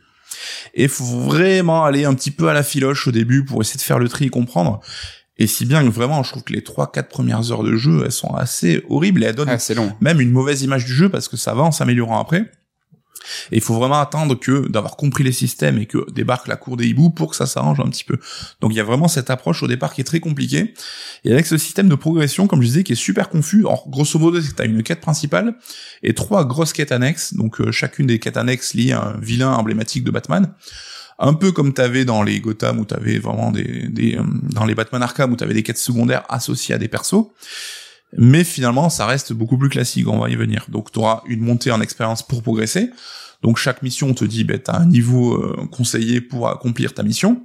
Et faut vraiment aller un petit peu à la filoche au début pour essayer de faire le tri et comprendre. Et si bien que vraiment, je trouve que les trois, quatre premières heures de jeu, elles sont assez horribles et elles donnent Ah, long. même une mauvaise image du jeu parce que ça va en s'améliorant après. Et il faut vraiment attendre que d'avoir compris les systèmes et que débarque la cour des hiboux pour que ça s'arrange un petit peu. Donc il y a vraiment cette approche au départ qui est très compliquée. Et avec ce système de progression, comme je disais, qui est super confus. Alors grosso modo, c'est que t'as une quête principale et trois grosses quêtes annexes. Donc euh, chacune des quêtes annexes liées à un vilain emblématique de Batman. Un peu comme t'avais dans les Gotham où t'avais vraiment des, des euh, dans les Batman Arkham où t'avais des quêtes secondaires associées à des persos. Mais finalement, ça reste beaucoup plus classique, on va y venir. Donc, tu auras une montée en expérience pour progresser. Donc, chaque mission, on te dit, ben, tu as un niveau euh, conseillé pour accomplir ta mission.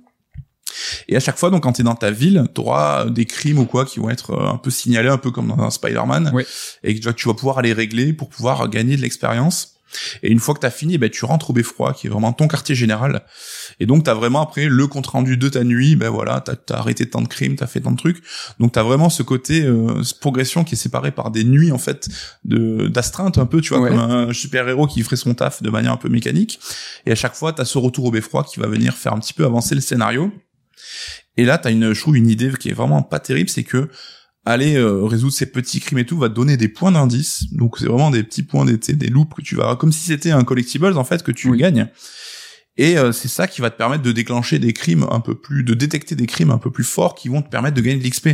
Et à chaque fois, donc, quand tu es dans ta ville, tu auras des crimes ou quoi qui vont être euh, un peu signalés, un peu comme dans un Spider-Man. Oui. Et que tu vas- tu vas pouvoir aller régler pour pouvoir gagner de l'expérience. Et une fois que tu as fini, ben, tu rentres au Beffroi, qui est vraiment ton quartier général. Et donc, tu as vraiment après le compte-rendu de ta nuit. Ben voilà, tu as, arrêté tant de crimes, tu as fait tant de trucs. Donc t'as vraiment ce côté euh, cette progression qui est séparé par des nuits en fait de d'astreinte un peu, tu vois, Ouais. comme un super héros qui ferait son taf de manière un peu mécanique. Et à chaque fois t'as ce retour au beffroi qui va venir faire un petit peu avancer le scénario. Et là t'as une je trouve une idée qui est vraiment pas terrible, c'est que aller euh, résoudre ces petits crimes et tout va te donner des points d'indice. Donc c'est vraiment des petits points, sais, des loops que tu vas comme si c'était un collectibles en fait que tu Oui. gagnes. Et euh, c'est ça qui va te permettre de déclencher des crimes un peu plus, de détecter des crimes un peu plus forts qui vont te permettre de gagner de l'XP.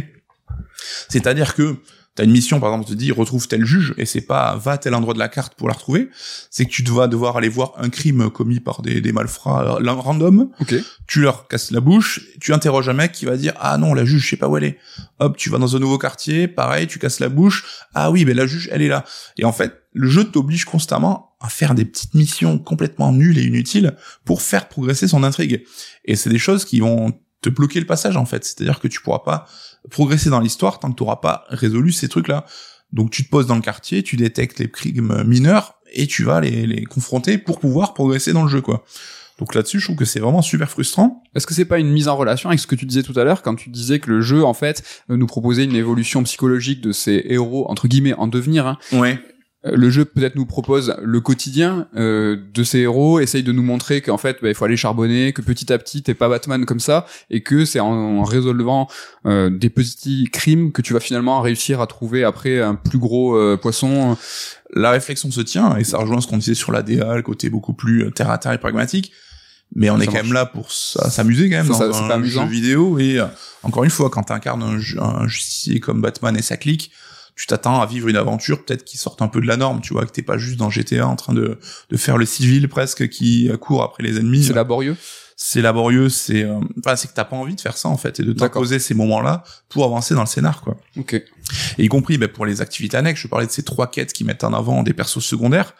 C'est-à-dire que t'as une mission, par exemple, on te dit retrouve tel juge, et c'est pas va à tel endroit de la carte pour la retrouver, c'est que tu vas devoir aller voir un crime commis par des, des malfrats euh, random, Ok. tu leur casses la bouche, tu interroges un mec qui va dire ah non la juge je sais pas où elle est. Hop, tu vas dans un nouveau quartier, pareil, tu casses la bouche, ah oui ben la juge elle est là. Et en fait, le jeu t'oblige constamment à faire des petites missions complètement nulles et inutiles pour faire progresser son intrigue. Et c'est des choses qui vont te bloquer le passage en fait, c'est-à-dire que tu pourras pas progresser dans l'histoire tant que tu n'auras pas résolu ces trucs-là. Donc tu te poses dans le quartier, tu détectes les crimes mineurs et tu vas les, les confronter pour pouvoir progresser dans le jeu quoi. Donc là-dessus, je trouve que c'est vraiment super frustrant. Est-ce que c'est pas une mise en relation avec ce que tu disais tout à l'heure quand tu disais que le jeu en fait euh, nous proposait une évolution psychologique de ces héros entre guillemets en devenir hein? Ouais. Euh, le jeu peut-être nous propose le quotidien euh, de ces héros, essaye de nous montrer qu'en fait bah, il faut aller charbonner, que petit à petit t'es pas Batman comme ça, et que c'est en, en résolvant euh, des petits crimes que tu vas finalement réussir à trouver après un plus gros euh, poisson. La réflexion se tient et ça rejoint ce qu'on disait sur la DA, le côté beaucoup plus euh, terre à terre et pragmatique. Mais on Ça est quand marche. même là pour s'amuser quand même dans ça, pas un jeu vidéo et euh, encore une fois quand t'incarnes un, un justicier comme Batman et ça clique, tu t'attends à vivre une aventure peut-être qui sorte un peu de la norme, tu vois, que t'es pas juste dans GTA en train de, de faire le civil presque qui euh, court après les ennemis. C'est laborieux. c'est laborieux, c'est euh, enfin, c'est que t'as pas envie de faire ça en fait et de t'imposer ces moments-là pour avancer dans le scénar quoi. Ok. Et y compris bah, pour les activités annexes, je parlais de ces trois quêtes qui mettent en avant des persos secondaires.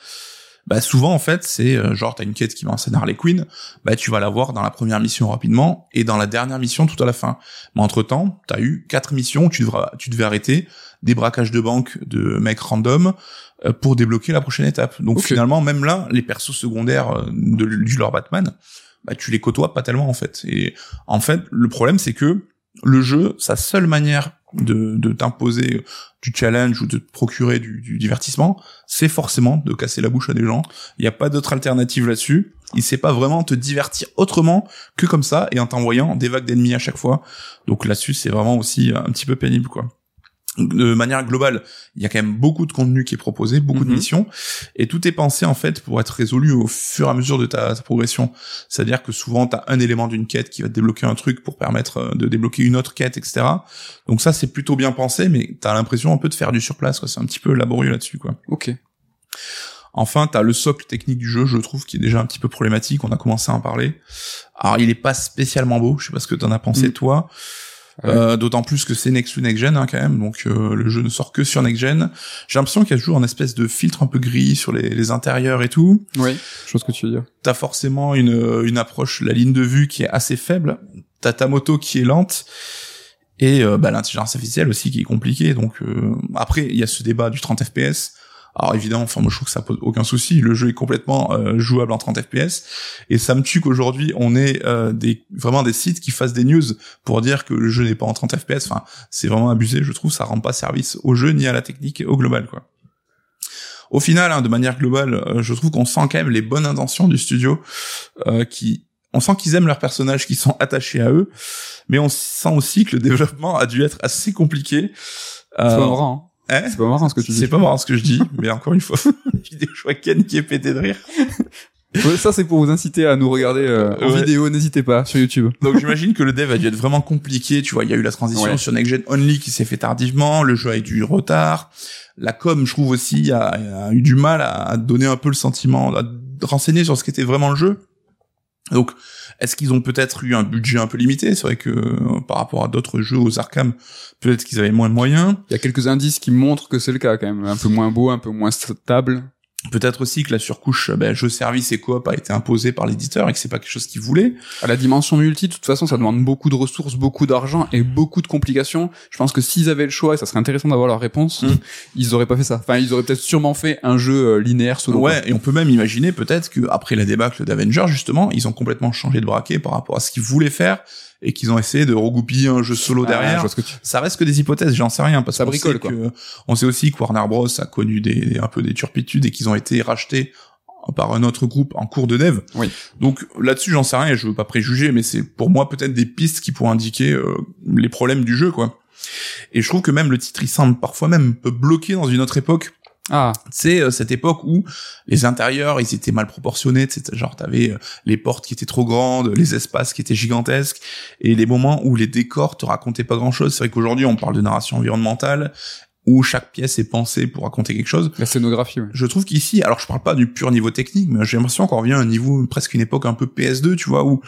Bah souvent en fait c'est euh, genre t'as une quête qui met en scène Harley Quinn, bah tu vas la voir dans la première mission rapidement et dans la dernière mission tout à la fin. Mais entre temps t'as eu quatre missions où tu devras tu devais arrêter des braquages de banque de mecs random euh, pour débloquer la prochaine étape. Donc finalement même là les persos secondaires euh, de, du lore Batman, bah tu les côtoies pas tellement en fait. Et en fait le problème c'est que le jeu, sa seule manière de, de t'imposer du challenge ou de te procurer du, du divertissement, c'est forcément de casser la bouche à des gens. Il n'y a pas d'autre alternative là-dessus. Il sait pas vraiment te divertir autrement que comme ça et en t'envoyant des vagues d'ennemis à chaque fois. Donc là-dessus, c'est vraiment aussi un petit peu pénible, quoi. De manière globale, il y a quand même beaucoup de contenu qui est proposé, beaucoup de Mhm. missions, et tout est pensé en fait pour être résolu au fur et à mesure de ta, ta progression. C'est-à-dire que souvent, tu as un élément d'une quête qui va te débloquer un truc pour permettre euh, de débloquer une autre quête, etc. Donc ça, c'est plutôt bien pensé, mais t'as l'impression un peu de faire du surplace, quoi. C'est un petit peu laborieux là-dessus, quoi. Ok. Enfin, t'as le socle technique du jeu, je trouve, qui est déjà un petit peu problématique. On a commencé à en parler. Alors, il est pas spécialement beau. Je sais pas ce que t'en as pensé, Mm. toi. Ouais. Euh, D'autant plus que c'est next to next gen hein, quand même, donc euh, le jeu ne sort que sur next gen. J'ai l'impression qu'il y a toujours une espèce de filtre un peu gris sur les, les intérieurs et tout. Oui, ce que tu veux dire. T'as forcément une, une approche, la ligne de vue qui est assez faible. T'as ta moto qui est lente. Et euh, bah, l'intelligence artificielle aussi qui est compliquée. Donc euh, après, il y a ce débat du 30 FPS. Alors évidemment, enfin moi je trouve que ça pose aucun souci. Le jeu est complètement euh, jouable en 30 FPS. Et ça me tue qu'aujourd'hui on ait euh, vraiment des sites qui fassent des news pour dire que le jeu n'est pas en 30 FPS. Enfin, c'est vraiment abusé. Je trouve ça rend pas service au jeu ni à la technique au global quoi. Au final, hein, de manière globale, euh, je trouve qu'on sent quand même les bonnes intentions du studio, qui, on sent qu'ils aiment leurs personnages, qu'ils sont attachés à eux, mais on sent aussi que le développement a dû être assez compliqué. Hein C'est pas marrant ce que tu dis. c'est pas marrant ce que je dis, mais encore une fois, vidéo Ken qui est pété de rire. Ça, c'est pour vous inciter à nous regarder euh, en Ouais. vidéo. N'hésitez pas sur YouTube. Donc j'imagine que le dev a dû être vraiment compliqué, tu vois, il y a eu la transition Ouais. sur Next Gen Only qui s'est fait tardivement, le jeu a eu du retard, la com, je trouve aussi, a, a eu du mal à, à donner un peu le sentiment, à renseigner sur ce qu'était vraiment le jeu. Donc, est-ce qu'ils ont peut-être eu un budget un peu limité? C'est vrai que euh, par rapport à d'autres jeux aux Arkham, peut-être qu'ils avaient moins de moyens. Il y a quelques indices qui montrent que c'est le cas quand même. Un peu moins beau, un peu moins stable. Peut-être aussi que la surcouche ben, jeu service et coop a été imposée par l'éditeur et que c'est pas quelque chose qu'ils voulaient. À la dimension multi, de toute façon, ça demande beaucoup de ressources, beaucoup d'argent et beaucoup de complications. Je pense que s'ils avaient le choix, et ça serait intéressant d'avoir leur réponse, Mm. ils auraient pas fait ça. Enfin, ils auraient peut-être sûrement fait un jeu euh, linéaire solo. Ouais, et on peut même imaginer peut-être que après la débâcle d'Avengers, justement, ils ont complètement changé de braquet par rapport à ce qu'ils voulaient faire et qu'ils ont essayé de regoupiller un jeu solo. Ah, derrière. tu... Ça reste que des hypothèses, j'en sais rien parce Ça bricole, sait quoi. que on sait aussi que Warner Bros a connu des un peu des turpitudes et qu'ils ont été rachetés par un autre groupe en cours de dev. Oui. Donc là-dessus, j'en sais rien et je veux pas préjuger, mais c'est pour moi peut-être des pistes qui pourraient indiquer euh, les problèmes du jeu, quoi. Et je trouve que même le titre, il semble parfois même un peu bloqué dans une autre époque Ah, c'est euh, cette époque où les intérieurs ils étaient mal proportionnés genre t'avais euh, les portes qui étaient trop grandes les espaces qui étaient gigantesques et les moments où les décors te racontaient pas grand chose c'est vrai qu'aujourd'hui on parle de narration environnementale où chaque pièce est pensée pour raconter quelque chose. La scénographie, ouais. je trouve qu'ici alors je parle pas du pur niveau technique mais j'ai l'impression qu'on revient à un niveau presque une époque un peu PS2 tu vois où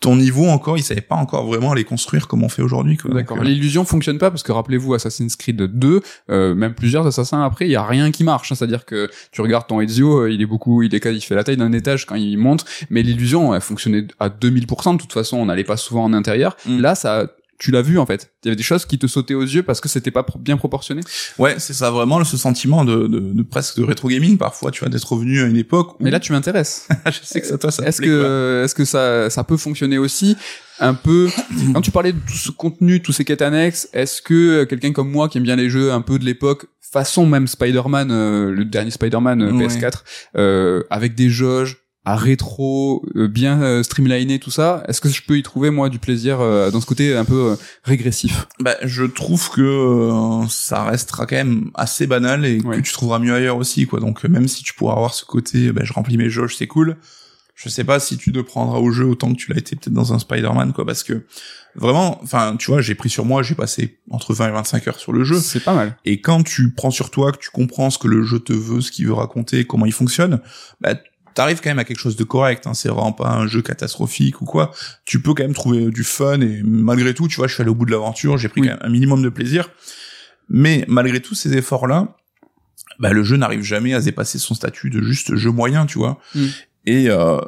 ton niveau encore, il savait pas encore vraiment les construire comme on fait aujourd'hui. D'accord. Euh, L'illusion fonctionne pas parce que rappelez-vous Assassin's Creed 2, euh, même plusieurs assassins après, il y a rien qui marche. hein. C'est-à-dire que tu regardes ton Ezio, euh, il est beaucoup, il est il fait la taille d'un étage quand il monte, mais l'illusion elle fonctionnait à 2000%. De toute façon, on n'allait pas souvent en intérieur. Mm. Là, ça, tu l'as vu en fait. Il y avait des choses qui te sautaient aux yeux parce que c'était pas pro- bien proportionné. Ouais, c'est ça vraiment ce sentiment de, de, de presque de rétro gaming parfois, tu vois, d'être revenu à une époque où Mais là, tu m'intéresses. je sais que ça toi ça Est-ce que, est-ce que ça, ça peut fonctionner aussi un peu quand tu parlais de tout ce contenu, tous ces quêtes annexes, est-ce que euh, quelqu'un comme moi qui aime bien les jeux un peu de l'époque, façon même Spider-Man, euh, le dernier Spider-Man euh, Ouais. PS4, euh, avec des jauges à rétro, euh, bien euh, streamliné, tout ça, est-ce que je peux y trouver moi du plaisir euh, dans ce côté un peu régressif? Bah, je trouve que ça restera quand même assez banal et Ouais. que tu trouveras mieux ailleurs aussi, quoi. Donc même si tu pourras avoir ce côté, bah, je remplis mes jauges, c'est cool. Je sais pas si tu te prendras au jeu autant que tu l'as été peut-être dans un Spider-Man, quoi, parce que vraiment, enfin, tu vois, j'ai pris sur moi, j'ai passé entre 20 et 25 heures sur le jeu. C'est pas mal. Et quand tu prends sur toi, que tu comprends ce que le jeu te veut, ce qu'il veut raconter, comment il fonctionne, bah, t'arrives quand même à quelque chose de correct. Hein. C'est vraiment pas un jeu catastrophique ou quoi. Tu peux quand même trouver du fun et malgré tout, tu vois, je suis allé au bout de l'aventure, j'ai pris Oui. quand même un minimum de plaisir. Mais malgré tous ces efforts-là, bah, le jeu n'arrive jamais à dépasser son statut de juste jeu moyen, tu vois. Mm. Et euh,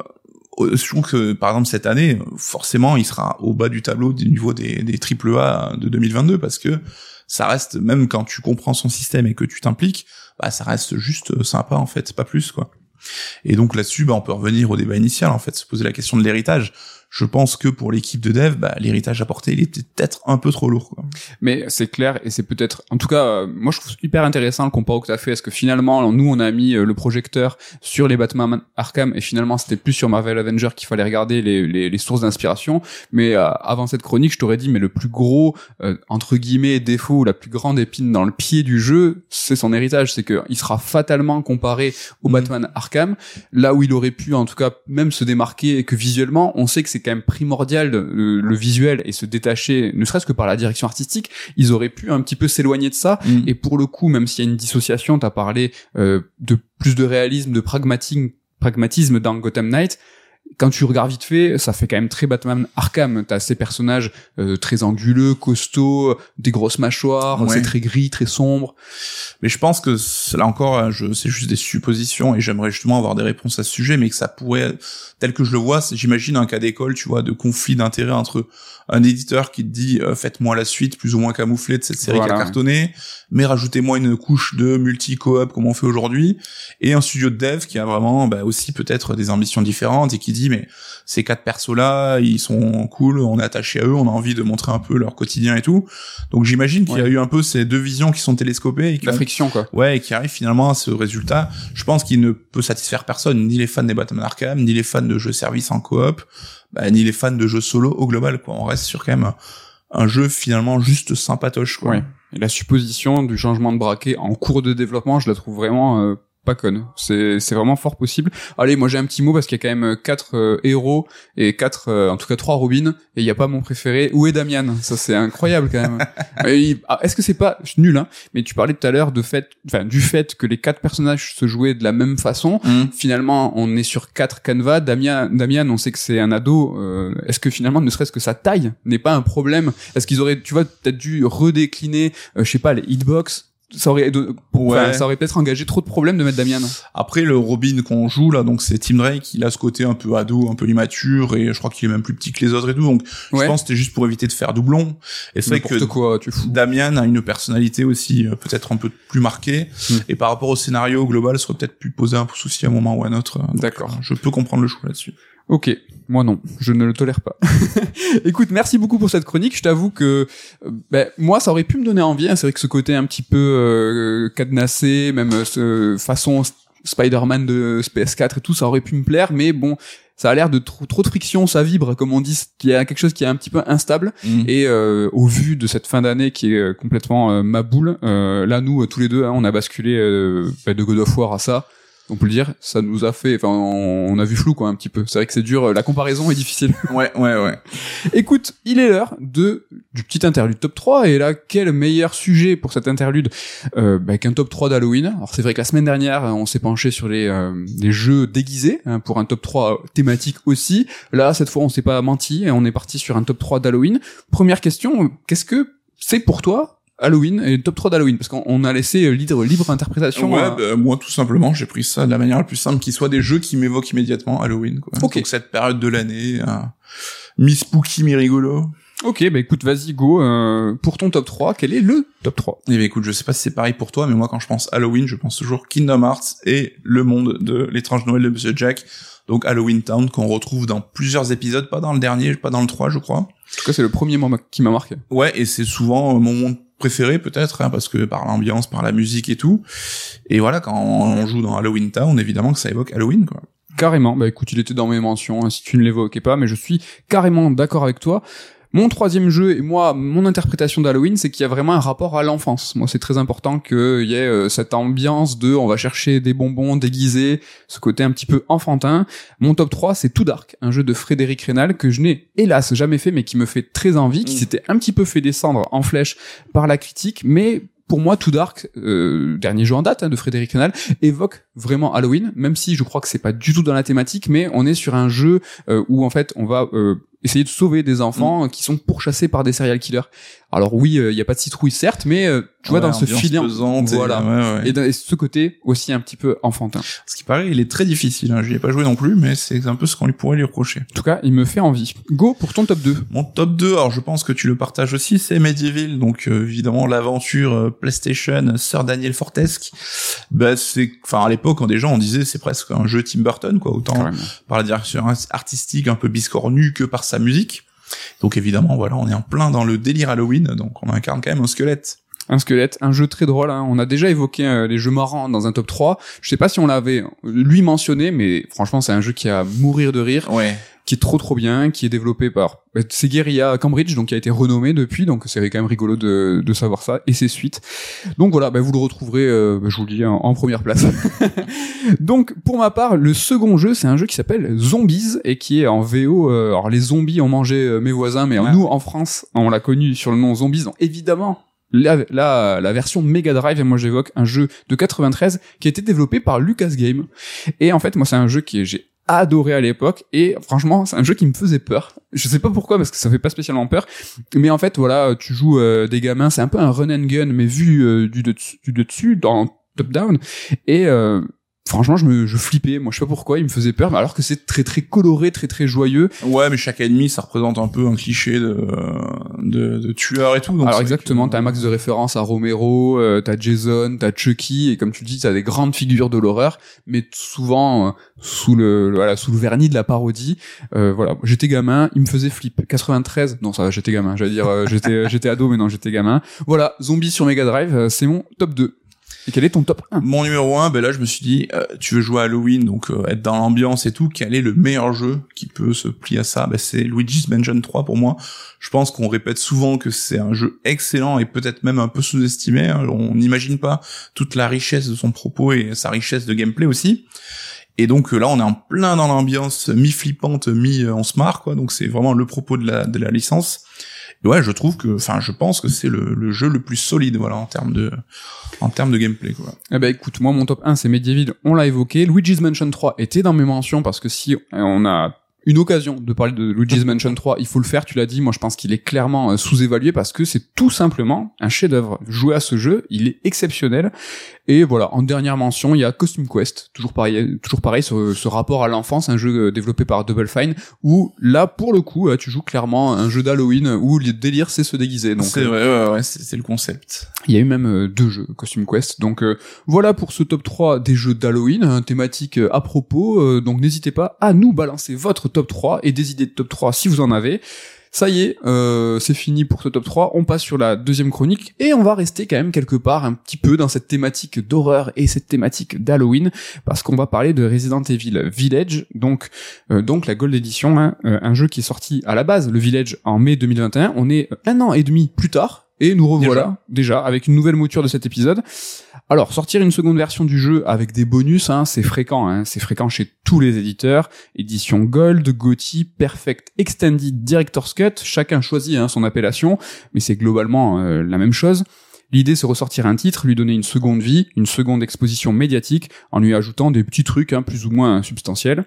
je trouve que par exemple cette année, forcément, il sera au bas du tableau du niveau des, des AAA de 2022 parce que ça reste même quand tu comprends son système et que tu t'impliques, bah ça reste juste sympa en fait, pas plus quoi. Et donc là-dessus, bah, on peut revenir au débat initial en fait, se poser la question de l'héritage. Je pense que pour l'équipe de dev, bah, l'héritage apporté, il est peut-être un peu trop lourd. Quoi. Mais c'est clair et c'est peut-être, en tout cas, euh, moi je trouve hyper intéressant le comparo que tu as fait. Est-ce que finalement, nous on a mis euh, le projecteur sur les Batman Arkham et finalement c'était plus sur Marvel Avenger qu'il fallait regarder les, les, les sources d'inspiration. Mais euh, avant cette chronique, je t'aurais dit, mais le plus gros euh, entre guillemets défaut ou la plus grande épine dans le pied du jeu, c'est son héritage. C'est que il sera fatalement comparé au Mhm. Batman Arkham, là où il aurait pu en tout cas même se démarquer et que visuellement, on sait que c'est quand même primordial le, le visuel et se détacher, ne serait-ce que par la direction artistique, ils auraient pu un petit peu s'éloigner de ça. Et pour le coup, même s'il y a une dissociation, t'as parlé euh, de plus de réalisme, de pragmatisme, pragmatisme dans Gotham Knight. Quand tu regardes vite fait, ça fait quand même très Batman Arkham. T'as ces personnages euh, très anguleux, costauds, des grosses mâchoires, Ouais. c'est très gris, très sombre. Mais je pense que là encore, hein, je, c'est juste des suppositions et j'aimerais justement avoir des réponses à ce sujet, mais que ça pourrait, tel que je le vois, j'imagine un cas d'école, tu vois, de conflit d'intérêt entre un éditeur qui te dit euh, faites-moi la suite plus ou moins camouflée de cette série qui a cartonné, mais rajoutez-moi une couche de multi-coop comme on fait aujourd'hui, et un studio de dev qui a vraiment bah, aussi peut-être des ambitions différentes et qui dit mais ces quatre persos là, ils sont cool, on est attaché à eux, on a envie de montrer un peu leur quotidien et tout. Donc j'imagine qu'il y a eu un peu ces deux visions qui sont télescopées et qui La ont friction, quoi. Ouais, et qui arrive finalement à ce résultat. Je pense qu'il ne peut satisfaire personne, ni les fans des Batman Arkham, ni les fans de jeux service en coop, bah, ni les fans de jeux solo au global. Quoi. On reste sur quand même un, jeu finalement juste sympatoche. Quoi. Et la supposition du changement de braquet en cours de développement, je la trouve vraiment euh, pas conne. C'est c'est vraiment fort possible. Allez, moi j'ai un petit mot parce qu'il y a quand même euh, quatre euh, héros et quatre, euh, en tout cas trois Robins, et il y a pas mon préféré. Où est Damian? Ça c'est incroyable quand même. Ah, Est-ce que c'est pas je suis nul hein Mais tu parlais tout à l'heure de fait, enfin du fait que les quatre personnages se jouaient de la même façon. Hum. Finalement, on est sur quatre canevas. Damien, Damian, on sait que c'est un ado. euh, Est-ce que finalement, ne serait-ce que sa taille n'est pas un problème? Est-ce qu'ils auraient, tu vois, peut-être dû redécliner, euh, je sais pas, les hitbox ça aurait, de- Ouais. ça aurait peut-être engagé trop de problèmes de mettre Damian. Après le Robin qu'on joue là, donc c'est Tim Drake, il a ce côté un peu ado, un peu immature, et je crois qu'il est même plus petit que les autres et tout. Donc Ouais. je pense que c'était juste pour éviter de faire doublon. Et c'est vrai que quoi, tu fous. Damien a une personnalité aussi euh, peut-être un peu plus marquée, Hmm. et par rapport au scénario global, ça aurait peut-être pu poser un peu souci à un moment ou à un autre. D'accord. euh, Je peux comprendre le choix là-dessus. Ok, moi non, je ne le tolère pas. Écoute, merci beaucoup pour cette chronique. Je t'avoue que euh, ben, moi, ça aurait pu me donner envie. hein. C'est vrai que ce côté un petit peu euh, cadenassé, même euh, ce façon Spider-Man de PS4 et tout, ça aurait pu me plaire. Mais bon, ça a l'air de trop, trop de friction, ça vibre, comme on dit. Il y a quelque chose qui est un petit peu instable. Et euh, au vu de cette fin d'année qui est complètement ma boule, là nous tous les deux, hein, on a basculé bah, de God of War à ça. On peut le dire, ça nous a fait, enfin, on, a vu flou quoi un petit peu. C'est vrai que c'est dur, euh, la comparaison est difficile. Ouais, ouais, ouais. Écoute, il est l'heure de du petit interlude top 3 et là quel meilleur sujet pour cet interlude euh, bah, qu'un top 3 d'Halloween. Alors c'est vrai que la semaine dernière on s'est penché sur les euh, les jeux déguisés hein, pour un top 3 thématique aussi. Là cette fois on s'est pas menti et on est parti sur un top 3 d'Halloween. Première question, qu'est-ce que c'est pour toi Halloween et top 3 d'Halloween parce qu'on on a laissé euh, libre libre interprétation. ouais, à- bah, moi tout simplement, j'ai pris ça de la manière la plus simple qui soit des jeux qui m'évoquent immédiatement Halloween. Quoi. Ok. Donc cette période de l'année, euh, mi-spooky, mi-rigolo. Ok, bah écoute, vas-y go euh, pour ton top 3, quel est le top 3 Et ben écoute, je sais pas si c'est pareil pour toi, mais moi quand je pense Halloween, je pense toujours Kingdom Hearts et le monde de l'étrange Noël de Monsieur Jack. Donc Halloween Town qu'on retrouve dans plusieurs épisodes, pas dans le dernier, pas dans le 3 je crois. En tout cas, c'est le premier moment qui m'a marqué. Ouais, et c'est souvent euh, mon monde préféré peut-être, hein, parce que par l'ambiance, par la musique et tout. Et voilà, quand on joue dans Halloween Town, évidemment que ça évoque Halloween. Carrément. Bah écoute, il était dans mes mentions, hein, si tu ne l'évoquais pas, mais je suis carrément d'accord avec toi. Mon troisième jeu, et moi, mon interprétation d'Halloween, c'est qu'il y a vraiment un rapport à l'enfance. Moi, c'est très important qu'il y ait euh, cette ambiance de on va chercher des bonbons déguisés, ce côté un petit peu enfantin. Mon top 3, c'est Too Dark, un jeu de Frédéric Rénal que je n'ai hélas jamais fait, mais qui me fait très envie, qui Mm. s'était un petit peu fait descendre en flèche par la critique, mais pour moi, Too Dark, euh, dernier jeu en date hein, de Frédéric Rénal, évoque vraiment Halloween, même si je crois que c'est pas du tout dans la thématique, mais on est sur un jeu euh, où en fait on va euh, essayer de sauver des enfants qui sont pourchassés par des serial killers. Alors oui, euh, il y a pas de citrouille certes, mais euh, tu vois dans ce filet, voilà. ouais, ouais. Et, ce côté aussi un petit peu enfantin. Ce qui paraît, il est très difficile. Hein. J'y ai pas joué non plus, mais c'est un peu ce qu'on lui pourrait lui reprocher. En tout cas, il me fait envie. Go pour ton top 2. Mon top 2, alors je pense que tu le partages aussi, c'est Medieval, donc euh, évidemment l'aventure euh, PlayStation Sir Daniel Fortesque. Bah c'est, enfin à l'époque, quand des gens on disait c'est presque un jeu Tim Burton, quoi, autant Carrément. par la direction artistique un peu biscornue que par sa musique. Donc évidemment, voilà, on est en plein dans le délire Halloween, donc on incarne quand même un squelette. Un squelette, un jeu très drôle. Hein. On a déjà évoqué euh, les jeux marrants dans un top 3. Je sais pas si on l'avait euh, lui mentionné, mais franchement, c'est un jeu qui a à mourir de rire. Ouais. Qui est trop trop bien, qui est développé par bah, c'est Guerilla Cambridge, donc qui a été renommé depuis, donc c'est quand même rigolo de, de savoir ça et ses suites. Donc voilà, bah, vous le retrouverez, euh, bah, je vous le dis, en, en première place. donc pour ma part, le second jeu, c'est un jeu qui s'appelle Zombies et qui est en VO. euh, alors les zombies ont mangé euh, mes voisins, mais Ouais. nous en France, on l'a connu sur le nom Zombies. Donc évidemment. La, la, la version Mega Drive, et moi j'évoque un jeu de 93 qui a été développé par Lucas Game. Et en fait, moi c'est un jeu qui est- j'ai adoré à l'époque et franchement c'est un jeu qui me faisait peur. Je sais pas pourquoi parce que ça fait pas spécialement peur mais en fait voilà tu joues euh, des gamins c'est un peu un run and gun mais vu euh, du, dessus, du dessus dans top down et euh, franchement je me je flippais. Moi je sais pas pourquoi il me faisait peur mais alors que c'est très très coloré très très joyeux. Ouais, mais chaque ennemi, ça représente un peu un cliché de, de, de tueur et tout. Donc alors exactement que- t'as un max de références à Romero euh, t'as Jason t'as Chucky et comme tu le dis t'as des grandes figures de l'horreur mais souvent euh, sous le, le- voilà sous le vernis de la parodie euh, voilà. J'étais gamin il me faisait flip. 93 non ça va j'étais gamin. J'allais dire j'étais j'étais ado mais non j'étais gamin. Voilà zombie sur Mega Drive c'est mon top 2 et quel est ton top 1 Mon numéro 1, ben là, je me suis dit, euh, tu veux jouer à Halloween, donc euh, être dans l'ambiance et tout, quel est le meilleur jeu qui peut se plier à ça? Ben, C'est Luigi's Mansion 3 pour moi. Je pense qu'on répète souvent que c'est un jeu excellent et peut-être même un peu sous-estimé. hein. On n'imagine pas toute la richesse de son propos et sa richesse de gameplay aussi. Et donc euh, là, on est en plein dans l'ambiance mi-flippante, mi-on se marre, quoi. Donc c'est vraiment le propos de la, de la licence. Ouais, je trouve que, enfin, je pense que c'est le, le jeu le plus solide, voilà, en termes de, en termes de gameplay, quoi. Eh ben écoute, moi mon top 1 c'est Medieval, on l'a évoqué. Luigi's Mansion 3 était dans mes mentions parce que si on a une occasion de parler de Luigi's Mansion 3, il faut le faire, tu l'as dit, moi je pense qu'il est clairement euh, sous-évalué parce que c'est tout simplement un chef-d'œuvre. Jouer à ce jeu, il est exceptionnel. Et voilà, en dernière mention, il y a Costume Quest, toujours pareil, toujours pareil ce, ce rapport à l'enfance, un jeu euh, développé par Double Fine, où là pour le coup, euh, tu joues clairement un jeu d'Halloween où le délire c'est se déguiser. Donc C'est euh, vrai, ouais, ouais, c'est le concept. il y a eu même euh, deux jeux Costume Quest. Donc euh, voilà pour ce top 3 des jeux d'Halloween, un thématique euh, à propos. euh, donc n'hésitez pas à nous balancer votre top 3 et des idées de top 3 si vous en avez. Ça y est, euh, c'est fini pour ce top 3. On passe sur la deuxième chronique et on va rester quand même quelque part un petit peu dans cette thématique d'horreur et cette thématique d'Halloween parce qu'on va parler de Resident Evil Village, donc euh, donc la Gold Edition, hein, euh, un jeu qui est sorti à la base le Village en mai 2021. On est un an et demi plus tard et nous revoilà déjà, avec une nouvelle mouture de cet épisode. Alors sortir une seconde version du jeu avec des bonus, hein, c'est fréquent, hein, c'est fréquent chez tous les éditeurs. Édition Gold, GOTY, Perfect Extended Director's Cut, chacun choisit hein, son appellation, mais c'est globalement euh, la même chose. L'idée, c'est ressortir un titre, lui donner une seconde vie, une seconde exposition médiatique, en lui ajoutant des petits trucs hein, plus ou moins substantiels.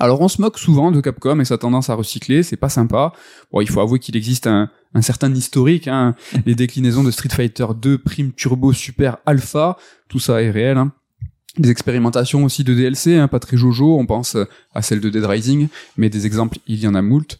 Alors on se moque souvent de Capcom et sa tendance à recycler, c'est pas sympa. Bon, il faut avouer qu'il existe un, un certain historique, hein. les déclinaisons de Street Fighter 2, Prime Turbo, Super, Alpha, tout ça est réel. Hein. Des expérimentations aussi de DLC, hein, pas très jojo, on pense à celle de Dead Rising, mais des exemples, il y en a moult.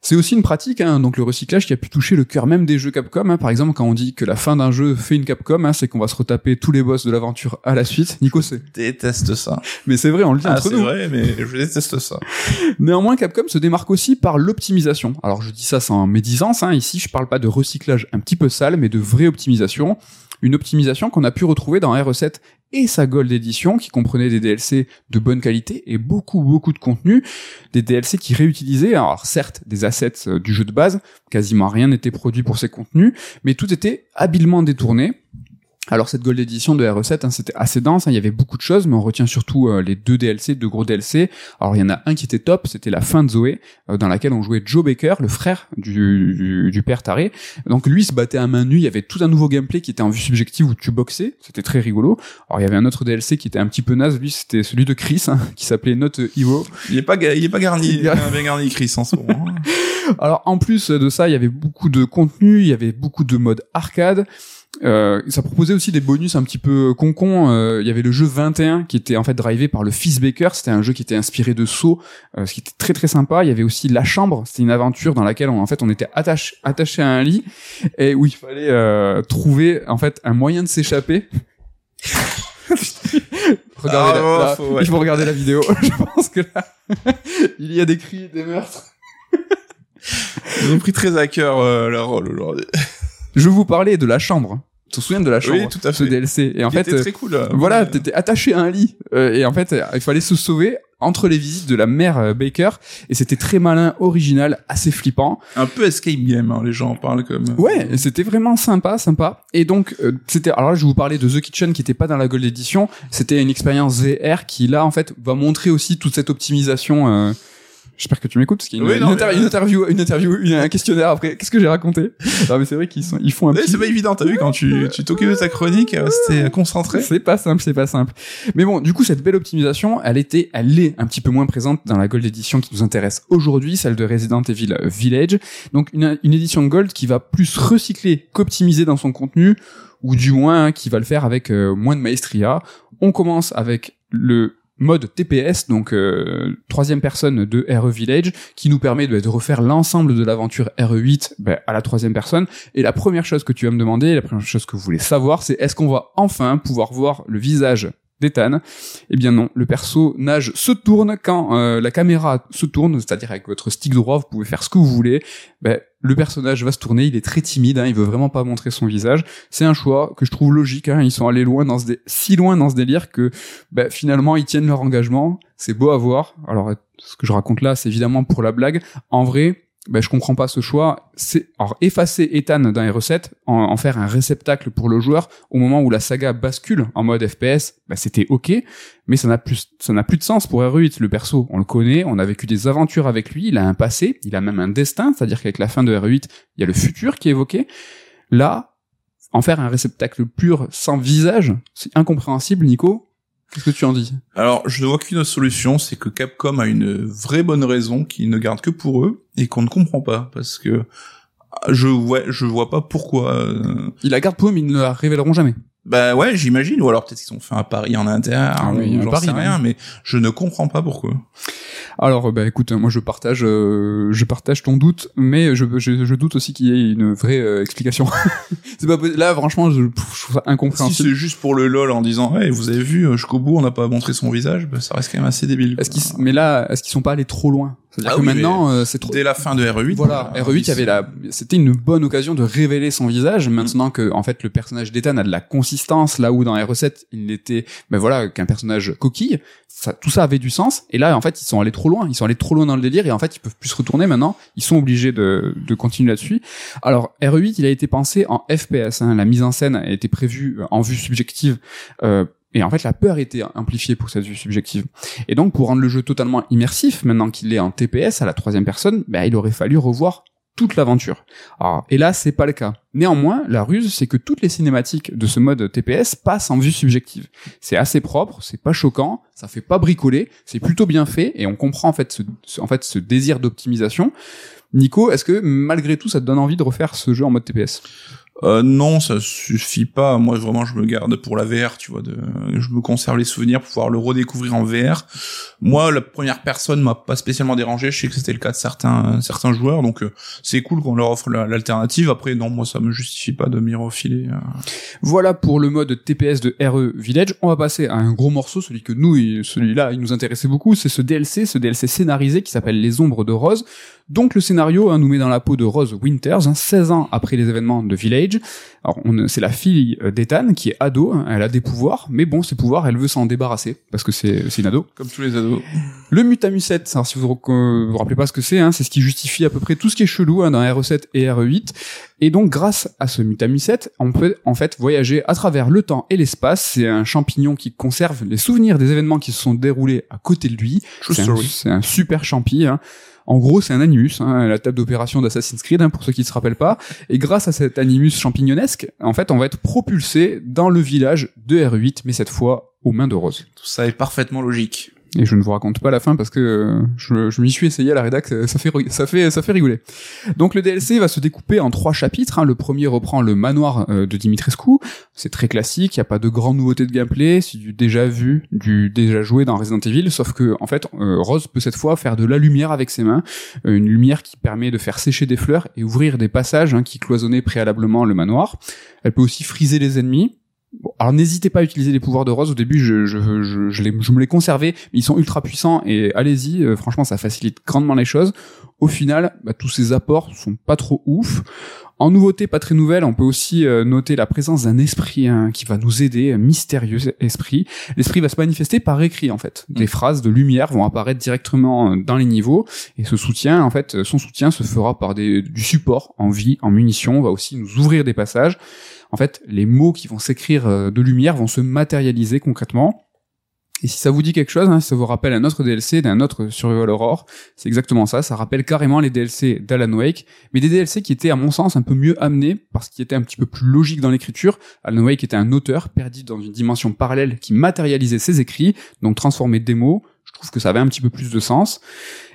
C'est aussi une pratique, hein, donc le recyclage qui a pu toucher le cœur même des jeux Capcom. Hein. Par exemple, quand on dit que la fin d'un jeu fait une Capcom, hein, c'est qu'on va se retaper tous les boss de l'aventure à la suite. Nico, c'est... Déteste ça. Mais c'est vrai, on le dit Ah, entre c'est nous. vrai, mais je déteste ça. Néanmoins, Capcom se démarque aussi par l'optimisation. Alors je dis ça sans médisance, hein. ici je parle pas de recyclage un petit peu sale, mais de vraie optimisation. Une optimisation qu'on a pu retrouver dans RE7 et sa Gold Edition, qui comprenait des DLC de bonne qualité et beaucoup beaucoup de contenu. Des DLC qui réutilisaient, alors certes, des assets euh, du jeu de base, quasiment rien n'était produit pour ces contenus, mais tout était habilement détourné. Alors cette Gold Edition de RE7, hein, c'était assez dense, hein, il y avait beaucoup de choses, mais on retient surtout euh, les deux DLC, deux gros DLC. Alors il y en a un qui était top, c'était la fin de Zoé, euh, dans laquelle on jouait Joe Baker, le frère du, du, du père taré. Donc lui il se battait à main nue, il y avait tout un nouveau gameplay qui était en vue subjective où tu boxais, c'était très rigolo. Alors il y avait un autre DLC qui était un petit peu naze, lui c'était celui de Chris, hein, qui s'appelait Not a Hero. Il est pas, il est pas garni, Il est- bien garni Chris en ce moment. Alors en plus de ça, il y avait beaucoup de contenu, il y avait beaucoup de modes arcade. Euh, ça proposait aussi des bonus un petit peu concon. Euh, il y avait le jeu 21 qui était en fait drivé par le fils Baker. C'était un jeu qui était inspiré de Saw, euh, ce qui était très très sympa. Il y avait aussi La Chambre. C'était une aventure dans laquelle on, en fait on était attaché attaché à un lit et où il fallait euh, trouver en fait un moyen de s'échapper. Regardez Ah, la- la- faut- ouais. Il faut regarder la vidéo. Je pense que là, il y a des cris, des meurtres. Ils ont pris très à cœur euh, leur rôle aujourd'hui. Je vous parlais de la chambre. Tu te souviens de la chambre Oui, tout à Ce fait. DLC. Et en fait, était euh, très cool. euh, voilà, mais- t'étais attaché à un lit. Euh, et en fait, euh, il fallait se sauver entre les visites de la mère euh, Baker. Et c'était très malin, original, assez flippant. un peu escape game, hein, les gens en parlent comme. Ouais, c'était vraiment sympa, sympa. Et donc, euh, c'était. Alors là, je vous parler de The Kitchen qui était pas dans la Gold Edition. C'était une expérience VR qui là, en fait, va montrer aussi toute cette optimisation. euh, J'espère que tu m'écoutes parce qu'il y a une, Oui, non, une, inter- mais, une interview, une interview, une- un questionnaire après. Qu'est-ce que j'ai raconté? Non mais c'est vrai qu'ils sont, ils font un petit. c'est pas évident, t'as vu, quand tu, tu t'occupes de ta chronique, euh, c'était concentré. C'est pas simple, c'est pas simple. Mais bon, du coup, cette belle optimisation, elle était, elle est un petit peu moins présente dans la Gold Edition qui nous intéresse aujourd'hui, celle de Resident Evil Village. Donc, une, une édition Gold qui va plus recycler qu'optimiser dans son contenu, ou du moins hein, qui va le faire avec euh, moins de maestria. On commence avec le mode TPS, donc euh, troisième personne de RE Village, qui nous permet de, refaire l'ensemble de l'aventure RE8 ben, à la troisième personne. Et la première chose que tu vas me demander, la première chose que vous voulez savoir, c'est est-ce qu'on va enfin pouvoir voir le visage d'Ethan Eh bien non, le personnage se tourne quand euh, la caméra se tourne, c'est-à-dire avec votre stick droit, vous pouvez faire ce que vous voulez. Ben, le personnage va se tourner, il est très timide, hein, il veut vraiment pas montrer son visage. C'est un choix que je trouve logique. Hein, ils sont allés loin dans ce si loin dans ce délire que ben, finalement ils tiennent leur engagement. C'est beau à voir. Alors ce que je raconte là, c'est évidemment pour la blague. En vrai, ben, je comprends pas ce choix. C'est alors effacer Ethan dans les recettes, en, faire un réceptacle pour le joueur au moment où la saga bascule en mode FPS, ben, c'était ok, mais ça n'a plus ça n'a plus de sens pour R8. Le perso, on le connaît, on a vécu des aventures avec lui, il a un passé, il a même un destin, c'est-à-dire qu'avec la fin de R8, il y a le futur qui est évoqué. Là, en faire un réceptacle pur sans visage, c'est incompréhensible, Nico. Qu'est-ce que tu en dis? Alors, je ne vois qu'une solution, c'est que Capcom a une vraie bonne raison qu'ils ne gardent que pour eux et qu'on ne comprend pas parce que je vois, je vois pas pourquoi. euh, Ils la gardent pour eux, mais ils ne la révéleront jamais. Bah ouais, j'imagine, ou alors peut-être qu'ils ont fait un pari en interne, Ah oui, j'en sais rien, mais je ne comprends pas pourquoi. Alors, bah écoute, moi je partage, euh, je partage ton doute, mais je, je, je doute aussi qu'il y ait une vraie euh, explication. c'est pas là, franchement, je, trouve ça Si incompréhensible. c'est juste pour le lol en disant, ouais, vous avez vu, euh, jusqu'au bout, on n'a pas montré son visage, bah, ça reste quand même assez débile. Est-ce qu'ils, mais là, est-ce qu'ils sont pas allés trop loin? C'est-à-dire Ah que oui, maintenant, euh, c'est trop. Dès la fin de RE8. Voilà, euh, RE8, il y avait la, c'était une bonne occasion de révéler son visage. Maintenant que, en fait, le personnage d'Ethan a de la consistance, là où dans RE7, il était, ben voilà, qu'un personnage coquille. Ça, tout ça avait du sens. Et là, en fait, ils sont allés trop loin. Ils sont allés trop loin dans le délire. Et en fait, ils peuvent plus se retourner maintenant. Ils sont obligés de, de continuer là-dessus. Alors, RE8, il a été pensé en FPS. Hein. La mise en scène a été prévue en vue subjective. Euh, et en fait, la peur était amplifiée pour cette vue subjective. Et donc, pour rendre le jeu totalement immersif, maintenant qu'il est en TPS à la troisième personne, ben, il aurait fallu revoir toute l'aventure. Et là, c'est pas le cas. Néanmoins, la ruse, c'est que toutes les cinématiques de ce mode TPS passent en vue subjective. C'est assez propre, c'est pas choquant, ça fait pas bricoler, c'est plutôt bien fait, et on comprend en fait en fait ce désir d'optimisation. Nico, est-ce que malgré tout, ça te donne envie de refaire ce jeu en mode TPS Euh, non, ça suffit pas. Moi, vraiment, je me garde pour la VR, tu vois. De, je me conserve les souvenirs pour pouvoir le redécouvrir en VR. Moi, la première personne m'a pas spécialement dérangé. Je sais que c'était le cas de certains certains joueurs, donc euh, c'est cool qu'on leur offre la- l'alternative. Après, non, moi, ça me justifie pas de m'y refiler. euh. Voilà pour le mode TPS de RE Village. On va passer à un gros morceau, celui que nous, il- celui-là, il nous intéressait beaucoup. C'est ce DLC, ce DLC scénarisé qui s'appelle Les Ombres de Rose. Donc le scénario hein, nous met dans la peau de Rose Winters, hein, 16 ans après les événements de Village. Alors c'est la fille euh, d'Ethan qui est ado, hein, elle a des pouvoirs, mais bon, ces pouvoirs, elle veut s'en débarrasser parce que c'est c'est une ado. Comme tous les ados. Le Mutamucet, alors si vous vous, vous rappelez pas ce que c'est, hein, c'est ce qui justifie à peu près tout ce qui est chelou hein, dans RE7 et RE8. Et donc grâce à ce Mutamucet, on peut en fait voyager à travers le temps et l'espace. C'est un champignon qui conserve les souvenirs des événements qui se sont déroulés à côté de lui. C'est un, un super champi. Hein. En gros, c'est un animus, hein, la table d'opération d'Assassin's Creed, hein, pour ceux qui ne se rappellent pas. Et grâce à cet animus champignonesque, en fait, on va être propulsé dans le village de R8, mais cette fois aux mains de Rose. Ça est parfaitement logique. Et je ne vous raconte pas la fin parce que euh, je, m'y suis essayé à la rédac, ça fait ça rigoler. Donc le DLC va se découper en trois chapitres. hein. Le premier reprend le manoir euh, de Dimitrescu. C'est très classique, il y a pas de grandes nouveautés de gameplay, c'est du déjà vu, du déjà joué dans Resident Evil, sauf que en fait euh, Rose peut cette fois faire de la lumière avec ses mains, une lumière qui permet de faire sécher des fleurs et ouvrir des passages hein, qui cloisonnaient préalablement le manoir. Elle peut aussi friser les ennemis. Bon, alors n'hésitez pas à utiliser les pouvoirs de Rose. Au début, je, je, je, je, les- je me les conservais, mais ils sont ultra puissants et allez-y. euh, franchement, ça facilite grandement les choses. Au final, bah, tous ces apports sont pas trop ouf. En nouveauté, pas très nouvelle, on peut aussi euh, noter la présence d'un esprit hein, qui va nous aider, un mystérieux esprit. L'esprit va se manifester par écrit en fait. Des phrases de lumière vont apparaître directement euh, dans les niveaux et ce soutien, en fait, son soutien se fera par des, du support en vie, en munitions. On va aussi nous ouvrir des passages. En fait, les mots qui vont s'écrire euh, de lumière vont se matérialiser concrètement. Et si ça vous dit quelque chose, hein, si ça vous rappelle un autre DLC d'un autre Survival Horror, c'est exactement ça. Ça rappelle carrément les DLC d'Alan Wake, mais des DLC qui étaient, à mon sens, un peu mieux amenés parce qu'ils étaient un petit peu plus logiques dans l'écriture. Alan Wake était un auteur perdu dans une dimension parallèle qui matérialisait ses écrits, donc transformait des mots. Je trouve que ça avait un petit peu plus de sens.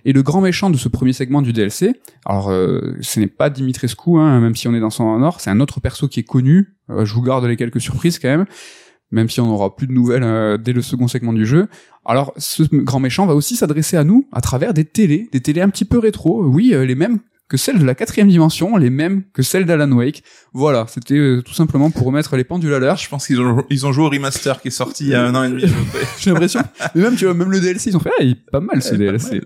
Et le grand méchant de ce premier segment du DLC, alors euh, ce n'est pas Dimitrescu, hein, même si on est dans son honneur, c'est un autre perso qui est connu. Euh, je vous garde les quelques surprises quand même même si on n'aura plus de nouvelles euh, dès le second segment du jeu. Alors, ce grand méchant va aussi s'adresser à nous à travers des télés, des télés un petit peu rétro, oui, les mêmes que celles de la quatrième dimension, les mêmes que celles d'Alan Wake. Voilà, c'était euh, tout simplement pour remettre les pendules à l'heure. Je pense qu'ils ont, ils ont joué au remaster qui est sorti il y a un an et demi. J'ai l'impression. Mais même, tu vois, même le DLC, ils ont fait, ah, il est pas mal ce DLC.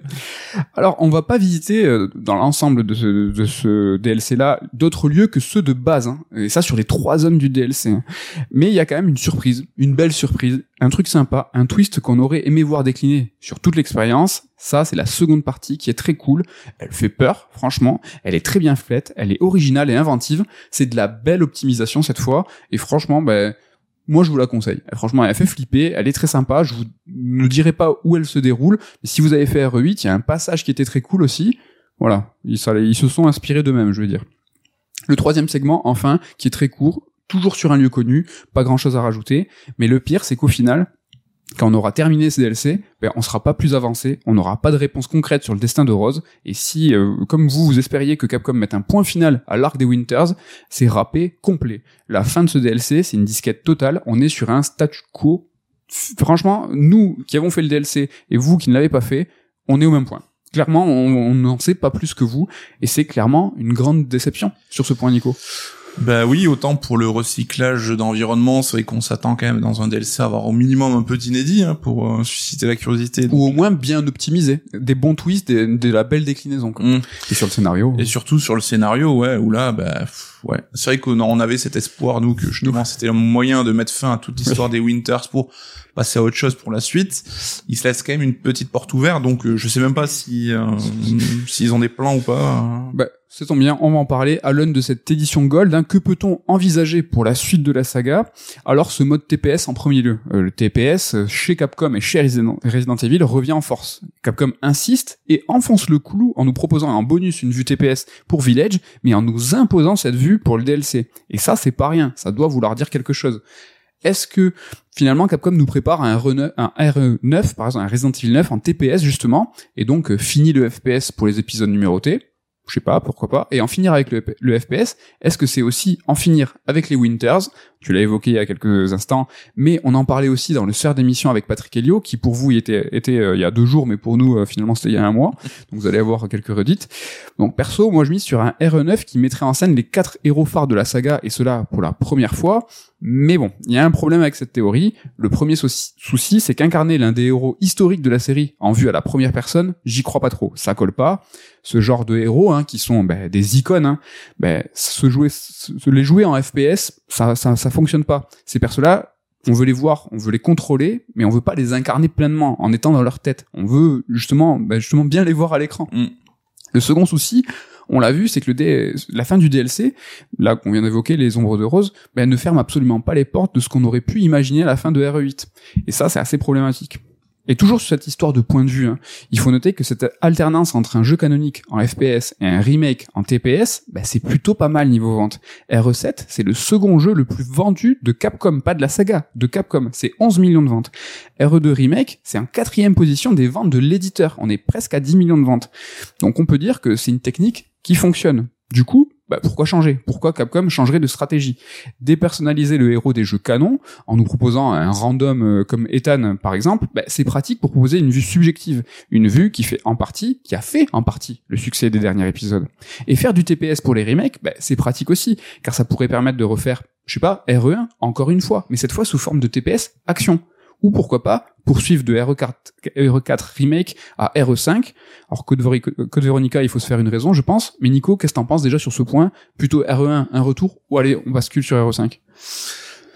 Alors, on va pas visiter euh, dans l'ensemble de ce, de ce DLC-là d'autres lieux que ceux de base. Hein. Et ça, sur les trois zones du DLC. Hein. Mais il y a quand même une surprise, une belle surprise, un truc sympa, un twist qu'on aurait aimé voir décliner sur toute l'expérience. Ça, c'est la seconde partie qui est très cool. Elle fait peur, franchement. Elle est très bien faite. Elle est originale et inventive. C'est de la belle optimisation cette fois. Et franchement, ben, moi, je vous la conseille. Franchement, elle fait flipper. Elle est très sympa. Je vous ne dirai pas où elle se déroule. Mais si vous avez fait RE8, il y a un passage qui était très cool aussi. Voilà. Ils, ils se sont inspirés d'eux-mêmes, je veux dire. Le troisième segment, enfin, qui est très court, toujours sur un lieu connu, pas grand chose à rajouter. Mais le pire, c'est qu'au final, quand on aura terminé ces DLC, ben, on sera pas plus avancé, on n'aura pas de réponse concrète sur le destin de Rose, et si, euh, comme vous, vous espériez que Capcom mette un point final à l'arc des Winters, c'est râpé complet. La fin de ce DLC, c'est une disquette totale, on est sur un statu quo. Franchement, nous qui avons fait le DLC, et vous qui ne l'avez pas fait, on est au même point. Clairement, on n'en sait pas plus que vous, et c'est clairement une grande déception sur ce point, Nico. Bah oui, autant pour le recyclage d'environnement, c'est vrai qu'on s'attend quand même dans un DLC à avoir au minimum un peu d'inédit hein, pour euh, susciter la curiosité. Ou au moins bien optimisé, des bons twists, des, de la belle déclinaison. Quoi. Mm. Et sur le scénario. Et surtout sur le scénario, ouais, où là, bah ouais, c'est vrai qu'on on avait cet espoir nous que justement c'était un moyen de mettre fin à toute l'histoire des Winters pour passer à autre chose pour la suite. Ils se laissent quand même une petite porte ouverte, donc euh, je sais même pas si euh, s'ils ont des plans ou pas. Hein. Bah, c'est tombe bien, on va en parler à l'aune de cette édition Gold. Hein. Que peut-on envisager pour la suite de la saga? Alors ce mode TPS en premier lieu. Euh, le TPS chez Capcom et chez Resident Evil revient en force. Capcom insiste et enfonce le clou en nous proposant en bonus une vue TPS pour Village, mais en nous imposant cette vue pour le DLC. Et ça, c'est pas rien. Ça doit vouloir dire quelque chose. Est-ce que finalement Capcom nous prépare un, RE9, un RE9, par exemple un Resident Evil 9 en TPS justement, et donc euh, fini le FPS pour les épisodes numérotés je sais pas, pourquoi pas, et en finir avec le, FPS, est-ce que c'est aussi en finir avec les Winters? Tu l'as évoqué il y a quelques instants, mais on en parlait aussi dans le soir d'émission avec Patrick Helio, qui pour vous était, était euh, il y a deux jours, mais pour nous, euh, finalement, c'était il y a un mois, donc vous allez avoir quelques redites. Donc perso, moi je mise sur un RE9 qui mettrait en scène les quatre héros phares de la saga, et cela pour la première fois, mais bon, il y a un problème avec cette théorie. Le premier souci, c'est qu'incarner l'un des héros historiques de la série en vue à la première personne, j'y crois pas trop. Ça colle pas. Ce genre de héros, hein, qui sont ben, des icônes, hein, ben, se jouer, se les jouer en FPS, ça, ça, ça fonctionne pas. Ces persos-là, on veut les voir, on veut les contrôler, mais on veut pas les incarner pleinement en étant dans leur tête. On veut justement, ben, justement bien les voir à l'écran. Mm. Le second souci, on l'a vu, c'est que la fin du DLC, là qu'on vient d'évoquer, les ombres de rose, ben, ne ferme absolument pas les portes de ce qu'on aurait pu imaginer à la fin de RE8. Et ça, c'est assez problématique. Et toujours sur cette histoire de point de vue, hein, il faut noter que cette alternance entre un jeu canonique en FPS et un remake en TPS, ben, c'est plutôt pas mal niveau vente. RE7, c'est le second jeu le plus vendu de Capcom, pas de la saga, de Capcom. C'est 11 millions de ventes. RE2 Remake, c'est en quatrième position des ventes de l'éditeur. On est presque à 10 millions de ventes. Donc on peut dire que c'est une technique qui fonctionne. Du coup, bah, pourquoi changer? Pourquoi Capcom changerait de stratégie? Dépersonnaliser le héros des jeux canons en nous proposant un random euh, comme Ethan par exemple, bah, c'est pratique pour proposer une vue subjective, une vue qui fait en partie, qui a fait en partie le succès des derniers épisodes. Et faire du TPS pour les remakes, bah, c'est pratique aussi, car ça pourrait permettre de refaire, je sais pas, RE1 encore une fois, mais cette fois sous forme de TPS action ou pourquoi pas poursuivre de RE4, RE4 remake à RE5. Alors Code, Veronica, il faut se faire une raison, je pense. Mais Nico, qu'est-ce que t'en penses déjà sur ce point Plutôt RE1, un retour, ou allez, on bascule sur RE5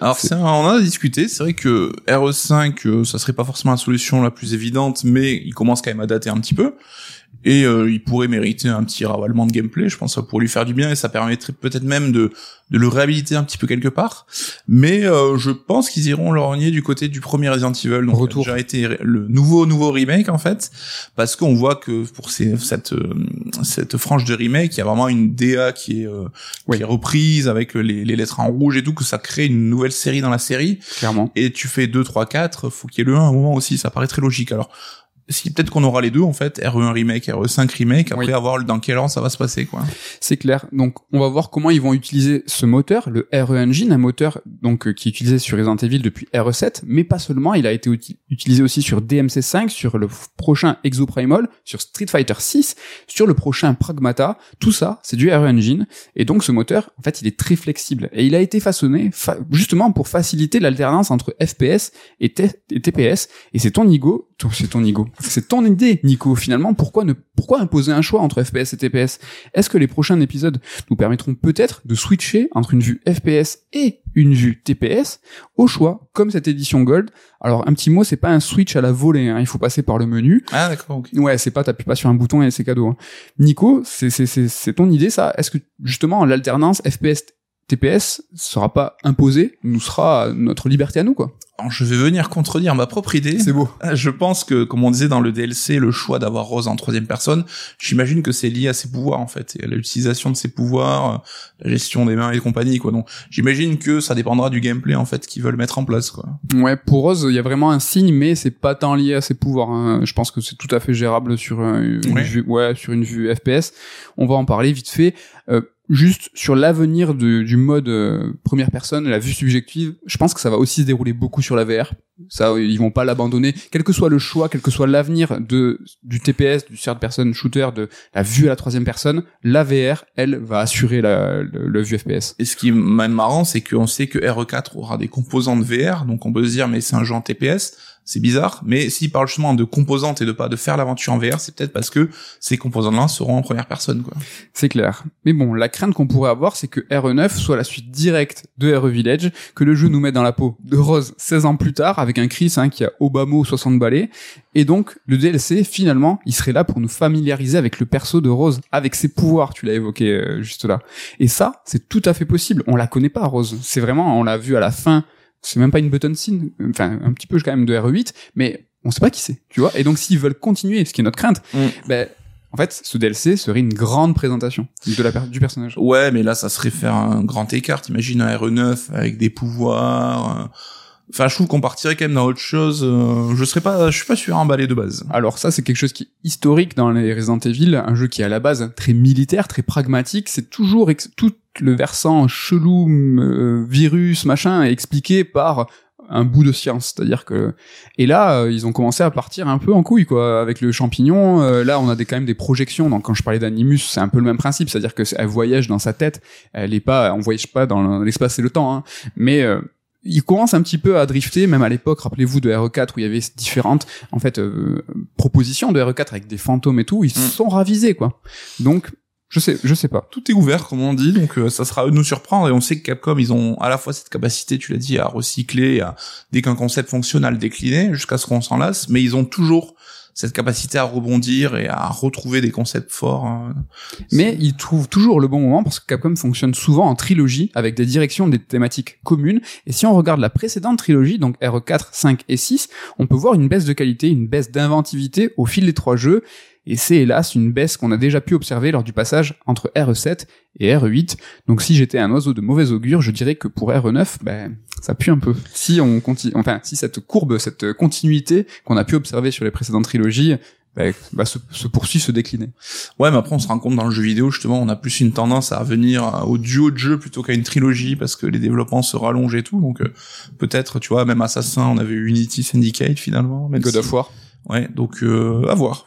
alors on en a discuté, c'est vrai que RE5 euh, ça serait pas forcément la solution la plus évidente mais il commence quand même à dater un petit peu et euh, il pourrait mériter un petit ravalement de gameplay. Je pense que ça pourrait lui faire du bien et ça permettrait peut-être même de de le réhabiliter un petit peu quelque part. Mais euh, je pense qu'ils iront lorgner du côté du premier Resident Evil, donc Retour. déjà été le nouveau nouveau remake en fait, parce qu'on voit que pour ces, cette euh, cette frange de remake, il y a vraiment une DA qui est euh, Oui. qui est reprise avec les, les lettres en rouge et tout, que ça crée une nouvelle série dans la série Clairement. et tu fais 2, 3, 4, faut qu'il y ait le 1 à un moment aussi, ça paraît très logique. Alors, si peut-être qu'on aura les deux en fait, RE1 remake, RE5 remake, après Oui. à voir dans quel an ça va se passer quoi. C'est clair. Donc, on va voir comment ils vont utiliser ce moteur, le RE Engine, un moteur donc euh, qui est utilisé sur Resident Evil depuis RE7, mais pas seulement. Il a été uti- utilisé aussi sur DMC5, sur le prochain Exoprimal, sur Street Fighter 6, sur le prochain Pragmata. Tout ça, c'est du RE Engine. Et donc, ce moteur, en fait, il est très flexible et il a été façonné fa- justement pour faciliter l'alternance entre FPS et, et TPS. Et c'est ton ego, ton- c'est ton ego, c'est ton idée, Nico. Finalement, pourquoi ne, pourquoi imposer un choix entre FPS et TPS Est-ce que les prochains épisodes nous permettront peut-être de switcher entre une vue FPS et une vue TPS au choix, comme cette édition Gold? Alors, un petit mot, c'est pas un switch à la volée. Hein, il faut passer par le menu. Ah d'accord, ok. Ouais, c'est pas t'appuies pas sur un bouton et c'est cadeau. hein. Nico, c'est c'est c'est c'est ton idée ça? Est-ce que justement l'alternance FPS TPS sera pas imposée, nous sera notre liberté à nous quoi? Alors, je vais venir contredire ma propre idée. beau. Je pense que, comme on disait dans le DLC, le choix d'avoir Rose en troisième personne, j'imagine que c'est lié à ses pouvoirs en fait, et à l'utilisation de ses pouvoirs, euh, la gestion des mains et compagnie quoi. Donc, j'imagine que ça dépendra du gameplay en fait qu'ils veulent mettre en place quoi. Ouais, pour Rose, il y a vraiment un signe, mais c'est pas tant lié à ses pouvoirs. hein. Je pense que c'est tout à fait gérable sur euh, une vue, ouais, sur une vue FPS. On va en parler vite fait. Euh, juste sur l'avenir du mode euh, première personne, la vue subjective, je pense que ça va aussi se dérouler beaucoup sur la VR. Ça, ils vont pas l'abandonner, quel que soit le choix, quel que soit l'avenir de du TPS, du third person shooter, de la vue à la troisième personne. La VR, elle, va assurer la, le, le vue FPS. Et ce qui est même marrant, c'est qu'on sait que RE4 aura des composantes VR, donc on peut se dire mais c'est un jeu en TPS, c'est bizarre, mais s'il parle justement de composantes et de pas de faire l'aventure en VR, c'est peut-être parce que ces composantes-là seront en première personne quoi. C'est clair. Mais bon, la crainte qu'on pourrait avoir, c'est que RE9 soit la suite directe de RE Village, que le jeu nous mette dans la peau de Rose 16 ans plus tard, avec un Chris hein, qui a Obama 60 balais. Et donc, le DLC, finalement, il serait là pour nous familiariser avec le perso de Rose, avec ses pouvoirs, tu l'as évoqué euh, juste là. Et ça, c'est tout à fait possible. On la connaît pas, Rose. C'est vraiment, on l'a vu à la fin, c'est même pas une button scene, enfin, un petit peu quand même de RE8, mais on sait pas qui c'est, tu vois. Et donc, s'ils veulent continuer, ce qui est notre crainte, Mm. ben, en fait, ce DLC serait une grande présentation de la per- du personnage. Ouais, mais là ça serait faire un grand écart. T'imagines un RE9 avec des pouvoirs. euh, Enfin, je trouve qu'on partirait quand même dans autre chose. euh, Je serais pas, je suis pas sûr emballé de base. Alors ça, c'est quelque chose qui est historique dans les Resident Evil, un jeu qui est à la base très militaire, très pragmatique. C'est toujours tout le versant chelou, euh, virus, machin, est expliqué par un bout de science, c'est-à-dire que et là euh, ils ont commencé à partir un peu en couille quoi avec le champignon. euh, là on a des quand même des projections. Donc quand je parlais d'Animus, c'est un peu le même principe, c'est-à-dire que elle voyage dans sa tête, elle est pas, on voyage pas dans l'espace et le temps, hein, mais euh, il commence un petit peu à drifter, même à l'époque, rappelez-vous de RE4 où il y avait différentes en fait euh, propositions de RE4 avec des fantômes et tout, ils se Mm. sont ravisés quoi. Donc je sais, je sais pas. Tout est ouvert, comme on dit, donc euh, ça sera à eux de nous surprendre. Et on sait que Capcom, ils ont à la fois cette capacité, tu l'as dit, à recycler, à dès qu'un concept fonctionne, à le décliner jusqu'à ce qu'on s'en lasse. Mais ils ont toujours cette capacité à rebondir et à retrouver des concepts forts. hein. Mais ils trouvent toujours le bon moment parce que Capcom fonctionne souvent en trilogie avec des directions, des thématiques communes. Et si on regarde la précédente trilogie, donc RE4, 5 et 6, on peut voir une baisse de qualité, une baisse d'inventivité au fil des trois jeux. Et c'est hélas une baisse qu'on a déjà pu observer lors du passage entre RE7 et RE8. Donc si j'étais un oiseau de mauvais augure, je dirais que pour RE9, ben, ça pue un peu. Si on continue, enfin, si cette courbe, cette continuité qu'on a pu observer sur les précédentes trilogies, ben, va se, se poursuit, se décliner. Ouais, mais après on se rend compte dans le jeu vidéo justement, on a plus une tendance à revenir au duo de jeux plutôt qu'à une trilogie parce que les développements se rallongent et tout. Donc euh, peut-être, tu vois, même Assassin, on avait Unity Syndicate finalement. Même God si- of War. Ouais, donc euh, à voir.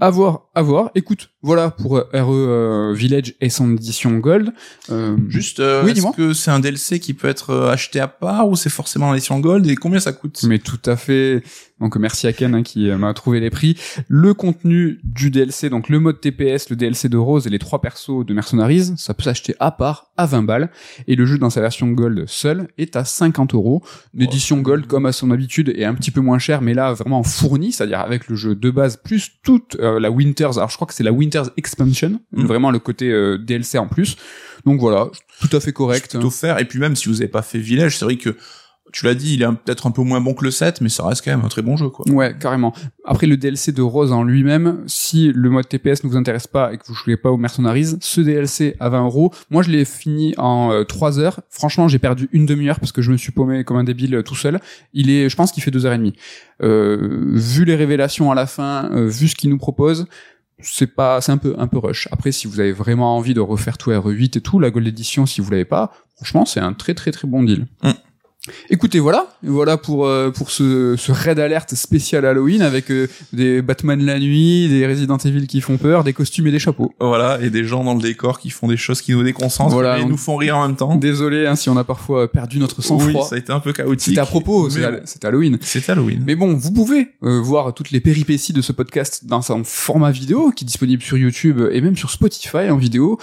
À voir, à voir. Écoute, voilà pour euh, RE euh, Village et son édition Gold. Euh, Juste, euh, Oui, est-ce que c'est un DLC qui peut être acheté à part ou c'est forcément l'édition Gold et combien ça coûte? Mais tout à fait. Donc merci à Ken hein, qui euh, m'a trouvé les prix. Le contenu du DLC, donc le mode TPS, le DLC de Rose et les trois persos de Mercenaries, ça peut s'acheter à part à 20 balles. Et le jeu dans sa version Gold seul est à 50 euros. L'édition Gold, comme à son habitude, est un petit peu moins chère, mais là vraiment fournie, c'est-à-dire avec le jeu de base plus toute euh, la Winters. Alors je crois que c'est la Winters Expansion, Mm. vraiment le côté euh, DLC en plus. Donc voilà, tout à fait correct. Plutôt faire. Et puis même si vous avez pas fait Village, c'est vrai que tu l'as dit, il est peut-être un peu moins bon que le 7, mais ça reste quand même un très bon jeu, quoi. Ouais, carrément. Après le DLC de Rose en lui-même, si le mode TPS ne vous intéresse pas et que vous jouez pas aux Mercenaries, ce DLC à 20 euros, moi je l'ai fini en 3 heures. Franchement, j'ai perdu une demi-heure parce que je me suis paumé comme un débile euh, tout seul. Il est, je pense qu'il fait deux heures et demie. Euh, vu les révélations à la fin, euh, vu ce qu'il nous propose, c'est pas, c'est un peu, un peu rush. Après, si vous avez vraiment envie de refaire tout RE8 et tout, la Gold Edition, si vous l'avez pas, franchement, c'est un très très très bon deal. Mm. Écoutez, voilà, voilà pour euh, pour ce, ce raid alerte spécial Halloween avec euh, des Batman la nuit, des Resident Evil qui font peur, des costumes et des chapeaux. Voilà, et des gens dans le décor qui font des choses qui nous déconcentrent, Voilà, on- nous font rire en même temps. Désolé hein, si on a parfois perdu notre Oui, sang-froid. ça a été un peu chaotique. C'était à propos, c'est Halloween. C'est Halloween. Mais bon, vous pouvez euh, voir toutes les péripéties de ce podcast dans son format vidéo qui est disponible sur YouTube et même sur Spotify en vidéo.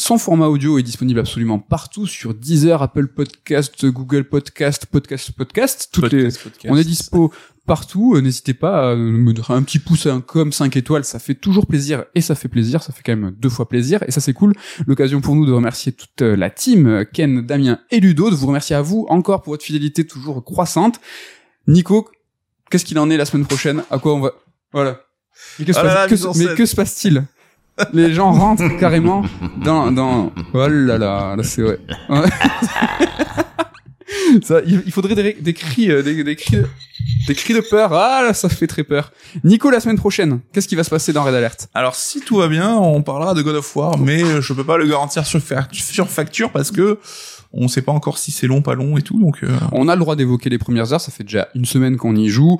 Son format audio est disponible absolument partout sur Deezer, Apple Podcast, Google Podcast, Podcast Podcast. Toutes les, Podcast, podcast. on est dispo partout. Euh, N'hésitez pas à me donner un petit pouce, un com, 5 étoiles. Ça fait toujours plaisir et ça fait plaisir. Ça fait quand même deux fois plaisir et ça c'est cool. L'occasion pour nous de remercier toute euh, la team, euh, Ken, Damien et Ludo, de vous remercier à vous encore pour votre fidélité toujours croissante. Nico, qu'est-ce qu'il en est la semaine prochaine? À quoi on va Voilà. Mais que se, Ah là là, que mais que se passe-t-il? Les gens rentrent carrément dans dans. Oh là là, là c'est vrai. Ouais. ça, il, faudrait des, des cris, euh, des, des cris, des cris de peur. Ah là, ça fait très peur. Nico, la semaine prochaine, qu'est-ce qui va se passer dans Red Alert? Alors si tout va bien, on parlera de God of War, mais euh, je peux pas le garantir sur, sur facture parce que on sait pas encore si c'est long, pas long et tout, donc euh, On a le droit d'évoquer les premières heures, ça fait déjà une semaine qu'on y joue.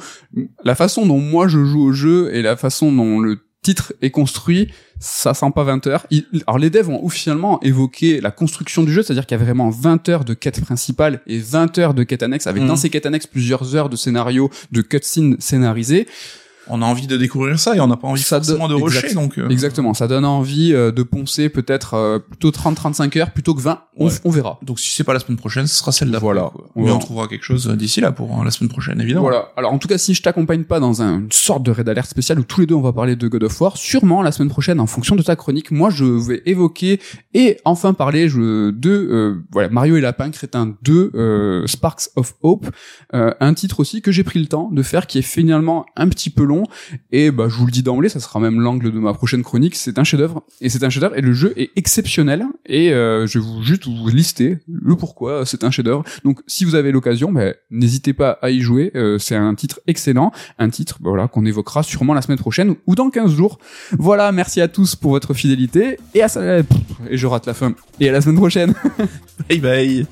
La façon dont moi je joue au jeu et la façon dont le titre est construit, ça sent pas 20 heures. Il- alors les devs ont officiellement évoqué la construction du jeu, c'est-à-dire qu'il y a vraiment 20 heures de quête principale et 20 heures de quête annexe, avec Mhm. dans ces quêtes annexes plusieurs heures de scénario, de cutscenes scénarisées. On a envie de découvrir ça et on n'a pas envie Ça forcément de exact. donc euh, Exactement, ça donne envie euh, de poncer peut-être euh, plutôt 30-35 heures plutôt que 20, on, Ouais. on verra. donc si c'est pas la semaine prochaine, ce sera celle d'après. Voilà. quoi. On Mais on trouvera quelque chose d'ici là pour la semaine prochaine, évidemment. Voilà. Alors en tout cas, si je t'accompagne pas dans un- une sorte de raid alert spécial où tous les deux on va parler de God of War, sûrement la semaine prochaine, en fonction de ta chronique, moi je vais évoquer et enfin parler je, de euh, voilà Mario et Lapin Crétin 2 euh, Sparks of Hope, euh, un titre aussi que j'ai pris le temps de faire qui est finalement un petit peu long et bah je vous le dis d'emblée, ça sera même l'angle de ma prochaine chronique. C'est un chef-d'œuvre et c'est un chef-d'œuvre et le jeu est exceptionnel et euh, je vais vous juste vous lister le pourquoi c'est un chef-d'œuvre. Donc si vous avez l'occasion, ben, n'hésitez pas à y jouer. Euh, c'est un titre excellent, un titre ben, voilà qu'on évoquera sûrement la semaine prochaine ou dans 15 jours. Voilà, merci à tous pour votre fidélité et à et je rate la fin et à la semaine prochaine. Bye bye.